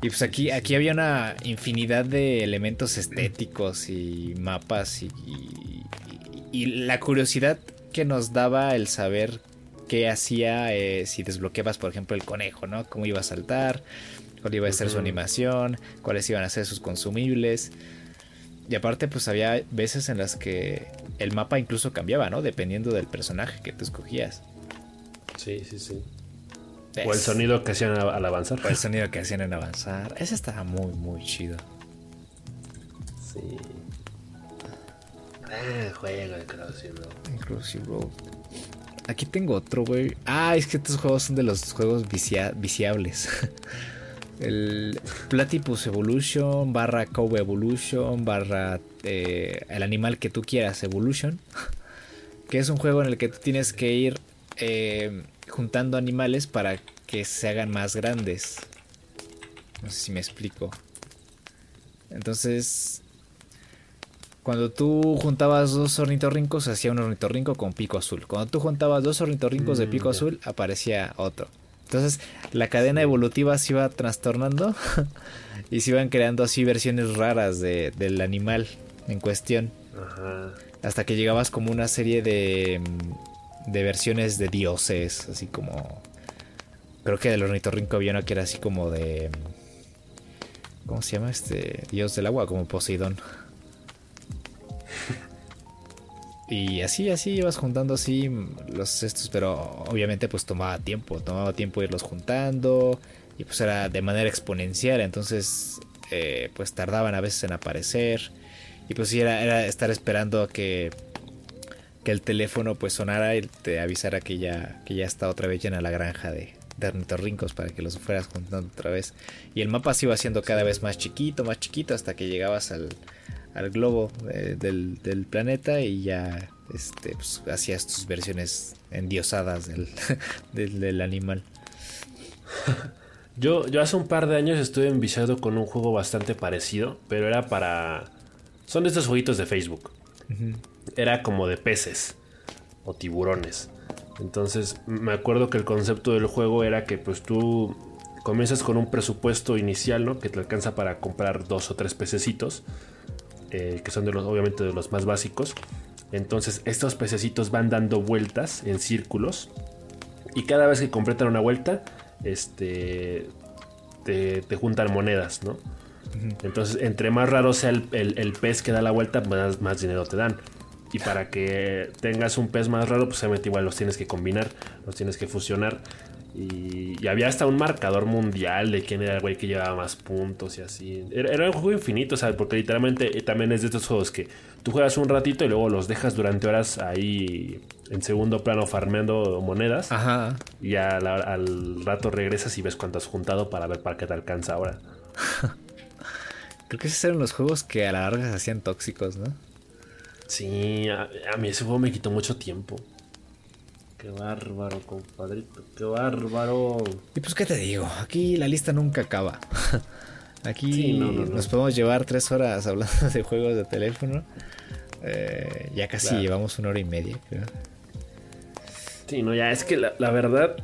Speaker 1: Y pues aquí, aquí había una infinidad de elementos estéticos y mapas y, y, la curiosidad que nos daba el saber qué hacía eh, si desbloqueabas, por ejemplo, el conejo, ¿no? Cómo iba a saltar, cuál iba a ser su animación, cuáles iban a ser sus consumibles. Y aparte, pues había veces en las que el mapa incluso cambiaba, ¿no? Dependiendo del personaje que tú escogías.
Speaker 2: Sí, sí, sí. O el sonido que hacían al avanzar.
Speaker 1: O el sonido que hacían en avanzar. Ese estaba muy, muy chido.
Speaker 2: Sí. Ah, juego de Crossy Road.
Speaker 1: Crossy Road. Aquí tengo otro, güey. Ah, es que estos juegos son de los juegos viciables. <laughs> El Platypus Evolution barra Cove Evolution barra eh, el animal que tú quieras Evolution. <laughs> Que es un juego en el que tú tienes que ir eh, juntando animales para que se hagan más grandes. No sé si me explico. Entonces, cuando tú juntabas dos ornitorrincos, hacía un ornitorrinco con pico azul. Cuando tú juntabas dos ornitorrincos de pico
Speaker 2: Mm,
Speaker 1: azul, aparecía otro. Entonces, la cadena evolutiva se iba trastornando <laughs> y se iban creando así versiones raras de- del animal en cuestión.
Speaker 2: Ajá.
Speaker 1: Hasta que llegabas como una serie de, de versiones de dioses, así como... Creo que del ornitorrinco había una que era así como de... ¿Cómo se llama este? Dios del agua, como Poseidón. <laughs> Y así, así ibas juntando así los estos, pero obviamente pues tomaba tiempo, tomaba tiempo irlos juntando y pues era de manera exponencial, entonces eh, pues tardaban a veces en aparecer y pues sí era, era estar esperando a que, que el teléfono pues sonara y te avisara que ya, que ya está otra vez llena la granja de, de ornitorrincos para que los fueras juntando otra vez. Y el mapa se iba haciendo cada vez más chiquito, más chiquito hasta que llegabas al, al globo eh, del, del planeta y ya este, pues, hacías tus versiones endiosadas del, <laughs> del, del animal.
Speaker 2: Yo, yo hace un par de años estuve enviciado con un juego bastante parecido, pero era para... Son de estos jueguitos de Facebook. Era como de peces o tiburones. Entonces me acuerdo que el concepto del juego era que pues tú comienzas con un presupuesto inicial, ¿no? Que te alcanza para comprar dos o tres pececitos, eh, que son de los, obviamente de los más básicos. Entonces estos pececitos van dando vueltas en círculos y cada vez que completan una vuelta, este, te, te juntan monedas, ¿no? Entonces, entre más raro sea el, el- el pez que da la vuelta, más, más dinero te dan. Y para que tengas un pez más raro, pues obviamente igual los tienes que combinar, los tienes que fusionar. Y, y había hasta un marcador mundial de quién era el güey que llevaba más puntos y así. Era, era un juego infinito, ¿sabes? Porque literalmente eh, también es de estos juegos que tú juegas un ratito y luego los dejas durante horas ahí en segundo plano farmeando monedas.
Speaker 1: Ajá.
Speaker 2: Y a la- al rato regresas y ves cuánto has juntado para ver para qué te alcanza ahora. <laughs>
Speaker 1: Creo que esos eran los juegos que a la larga se hacían tóxicos, ¿no?
Speaker 2: Sí, a, a mí ese juego me quitó mucho tiempo. Qué bárbaro, compadrito. Qué bárbaro.
Speaker 1: Y pues, ¿qué te digo? Aquí la lista nunca acaba. <laughs> Aquí
Speaker 2: Sí, no, no, no.
Speaker 1: nos podemos llevar tres horas hablando de juegos de teléfono. Eh, ya casi
Speaker 2: Claro.
Speaker 1: llevamos una hora y media, creo.
Speaker 2: Sí, no, ya es que la, la verdad,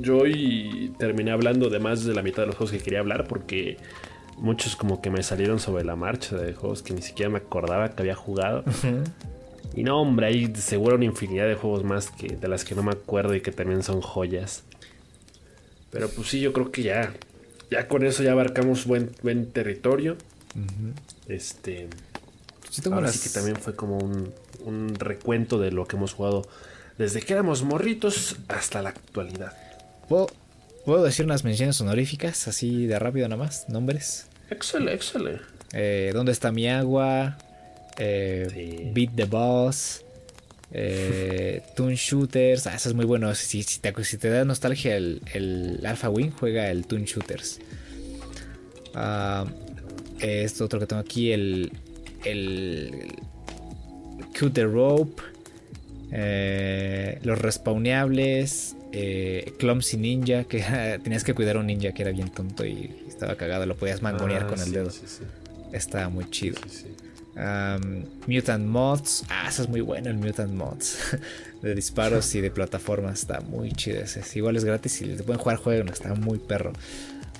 Speaker 2: yo hoy terminé hablando de más de la mitad de los juegos que quería hablar porque muchos como que me salieron sobre la marcha de juegos que ni siquiera me acordaba que había jugado. Y no, hombre, hay seguro una infinidad de juegos más que de las que no me acuerdo y que también son joyas. Pero pues sí, yo creo que ya, ya con eso ya abarcamos buen, buen territorio. Este,
Speaker 1: Yo tengo
Speaker 2: ahora sí que también fue como un, un recuento de lo que hemos jugado desde que éramos morritos hasta la actualidad.
Speaker 1: ¿Puedo, puedo decir unas menciones honoríficas, así de rápido nada más, nombres.
Speaker 2: Excelente, excelente.
Speaker 1: Eh, ¿Dónde está mi agua? Eh,
Speaker 2: Sí.
Speaker 1: Beat the Boss. Eh, <laughs> Toon Shooters. Ah, eso es muy bueno. Si, si te, si te da nostalgia el, el Alpha Wing, juega el Toon Shooters. Ah, esto otro que tengo aquí, el. El. Cut the Rope. eh, los respawneables. Eh, Clumsy Ninja, que <laughs> tenías que cuidar a un ninja que era bien tonto y estaba cagado. Lo podías mangonear
Speaker 2: Ah,
Speaker 1: con el
Speaker 2: sí,
Speaker 1: dedo.
Speaker 2: Sí,
Speaker 1: Estaba muy chido.
Speaker 2: sí.
Speaker 1: Mutant Mods. Ah, eso es muy bueno el Mutant Mods. <laughs> de disparos y de plataformas. Está muy chido ese. Igual es gratis y le pueden jugar juego. Está muy perro.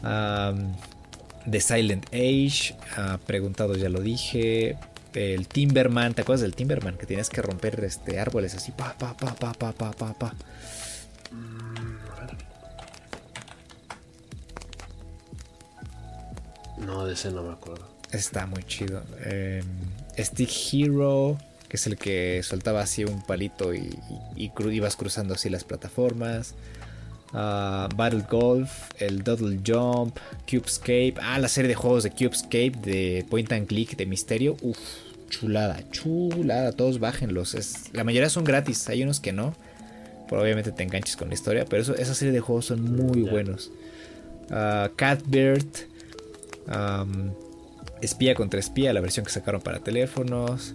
Speaker 1: The Silent Age. ah, preguntado ya lo dije. El Timberman. ¿Te acuerdas del Timberman? Que tenías que romper este, árboles así. Pa, pa, pa, pa, pa, pa, pa, pa.
Speaker 2: No, de ese no me acuerdo.
Speaker 1: Está muy chido. Eh, Stick Hero, que es el que soltaba así un palito y, y- y cru- ibas cruzando así las plataformas. Ah, Battle Golf, el Doodle Jump, Cubescape. Ah, la serie de juegos de Cubescape de Point and Click de Misterio. Uf, chulada, chulada. Todos bájenlos. Es, la mayoría son gratis, hay unos que no. Pero obviamente te enganches con la historia. Pero eso- esa serie de juegos son muy buenos. uh, Catbird, um, Espía contra Espía, la versión que sacaron para teléfonos.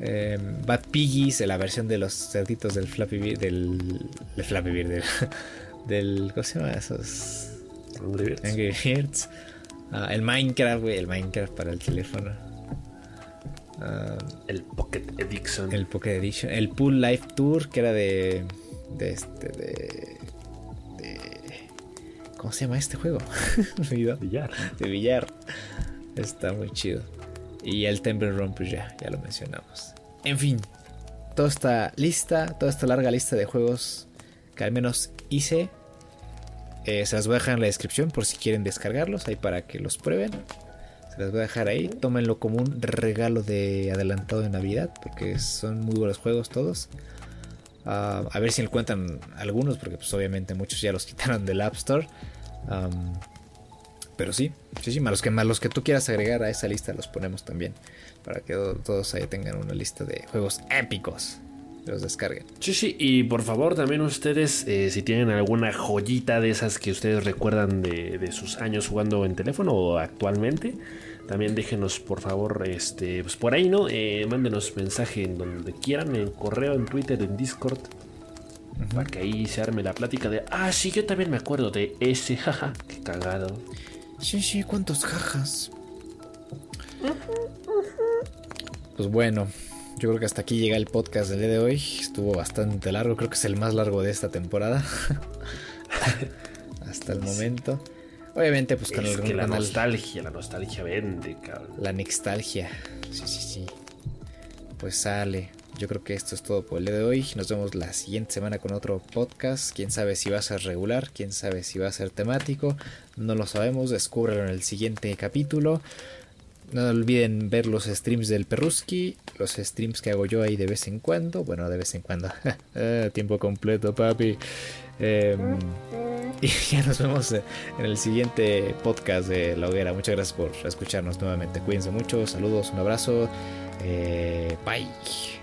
Speaker 1: Em, Bad Piggies, la versión de los cerditos del Flappy Bird, del, Flappy Bird, del, <laughs> del, ¿cómo se llama esos? Angry Birds. Ah, el Minecraft, güey, el Minecraft para el teléfono.
Speaker 2: Ah, el Pocket Edition.
Speaker 1: El Pocket Edition. El Pool Life Tour, que era de. De este. De. de ¿Cómo se llama este juego? <laughs>
Speaker 2: billar.
Speaker 1: De billar. Está muy chido. Y el Temple Run, pues ya, ya lo mencionamos. En fin, toda esta lista, toda esta larga lista de juegos que al menos hice, eh, se las voy a dejar en la descripción por si quieren descargarlos, ahí para que los prueben. Se las voy a dejar ahí, tómenlo como un regalo de adelantado de Navidad, porque son muy buenos juegos todos. Ah, a ver si encuentran algunos, porque pues obviamente muchos ya los <laughs> quitaron del App Store. Pero sí, sí, sí, los que, los que tú quieras agregar a esa lista los ponemos también. Para que todos ahí tengan una lista de juegos épicos. Los descarguen.
Speaker 2: Sí, sí, y por favor también ustedes, eh, si tienen alguna joyita de esas que ustedes recuerdan de, sus años jugando en teléfono o actualmente, también déjenos por favor, este, pues por ahí, ¿no? Eh, mándenos mensaje en donde quieran, en correo, en Twitter, en Discord. Para que ahí se arme la plática de, ah, sí, yo también me acuerdo de ese, <laughs> jaja, qué cagado.
Speaker 1: Sí, sí, cuántos jajas. Pues bueno, yo creo que hasta aquí llega el podcast del día de hoy. Estuvo bastante largo, creo que es el más largo de esta temporada. <laughs> hasta el momento. Obviamente, pues
Speaker 2: con es la nostalgia, la nostalgia vende, cabrón.
Speaker 1: La nostalgia. Sí, sí, sí. Pues sale. Yo creo que esto es todo por el día de hoy. Nos vemos la siguiente semana con otro podcast. Quién sabe si va a ser regular, quién sabe si va a ser temático. No lo sabemos. Descúbrelo en el siguiente capítulo. No olviden ver los streams del Perruski, los streams que hago yo ahí de vez en cuando. Bueno, de vez en cuando. Ah, <laughs> tiempo completo, papi. Em, y <laughs> ya nos vemos en el siguiente podcast de La Hoguera. Muchas gracias por escucharnos nuevamente. Cuídense mucho. Saludos, un abrazo. Eh, bye.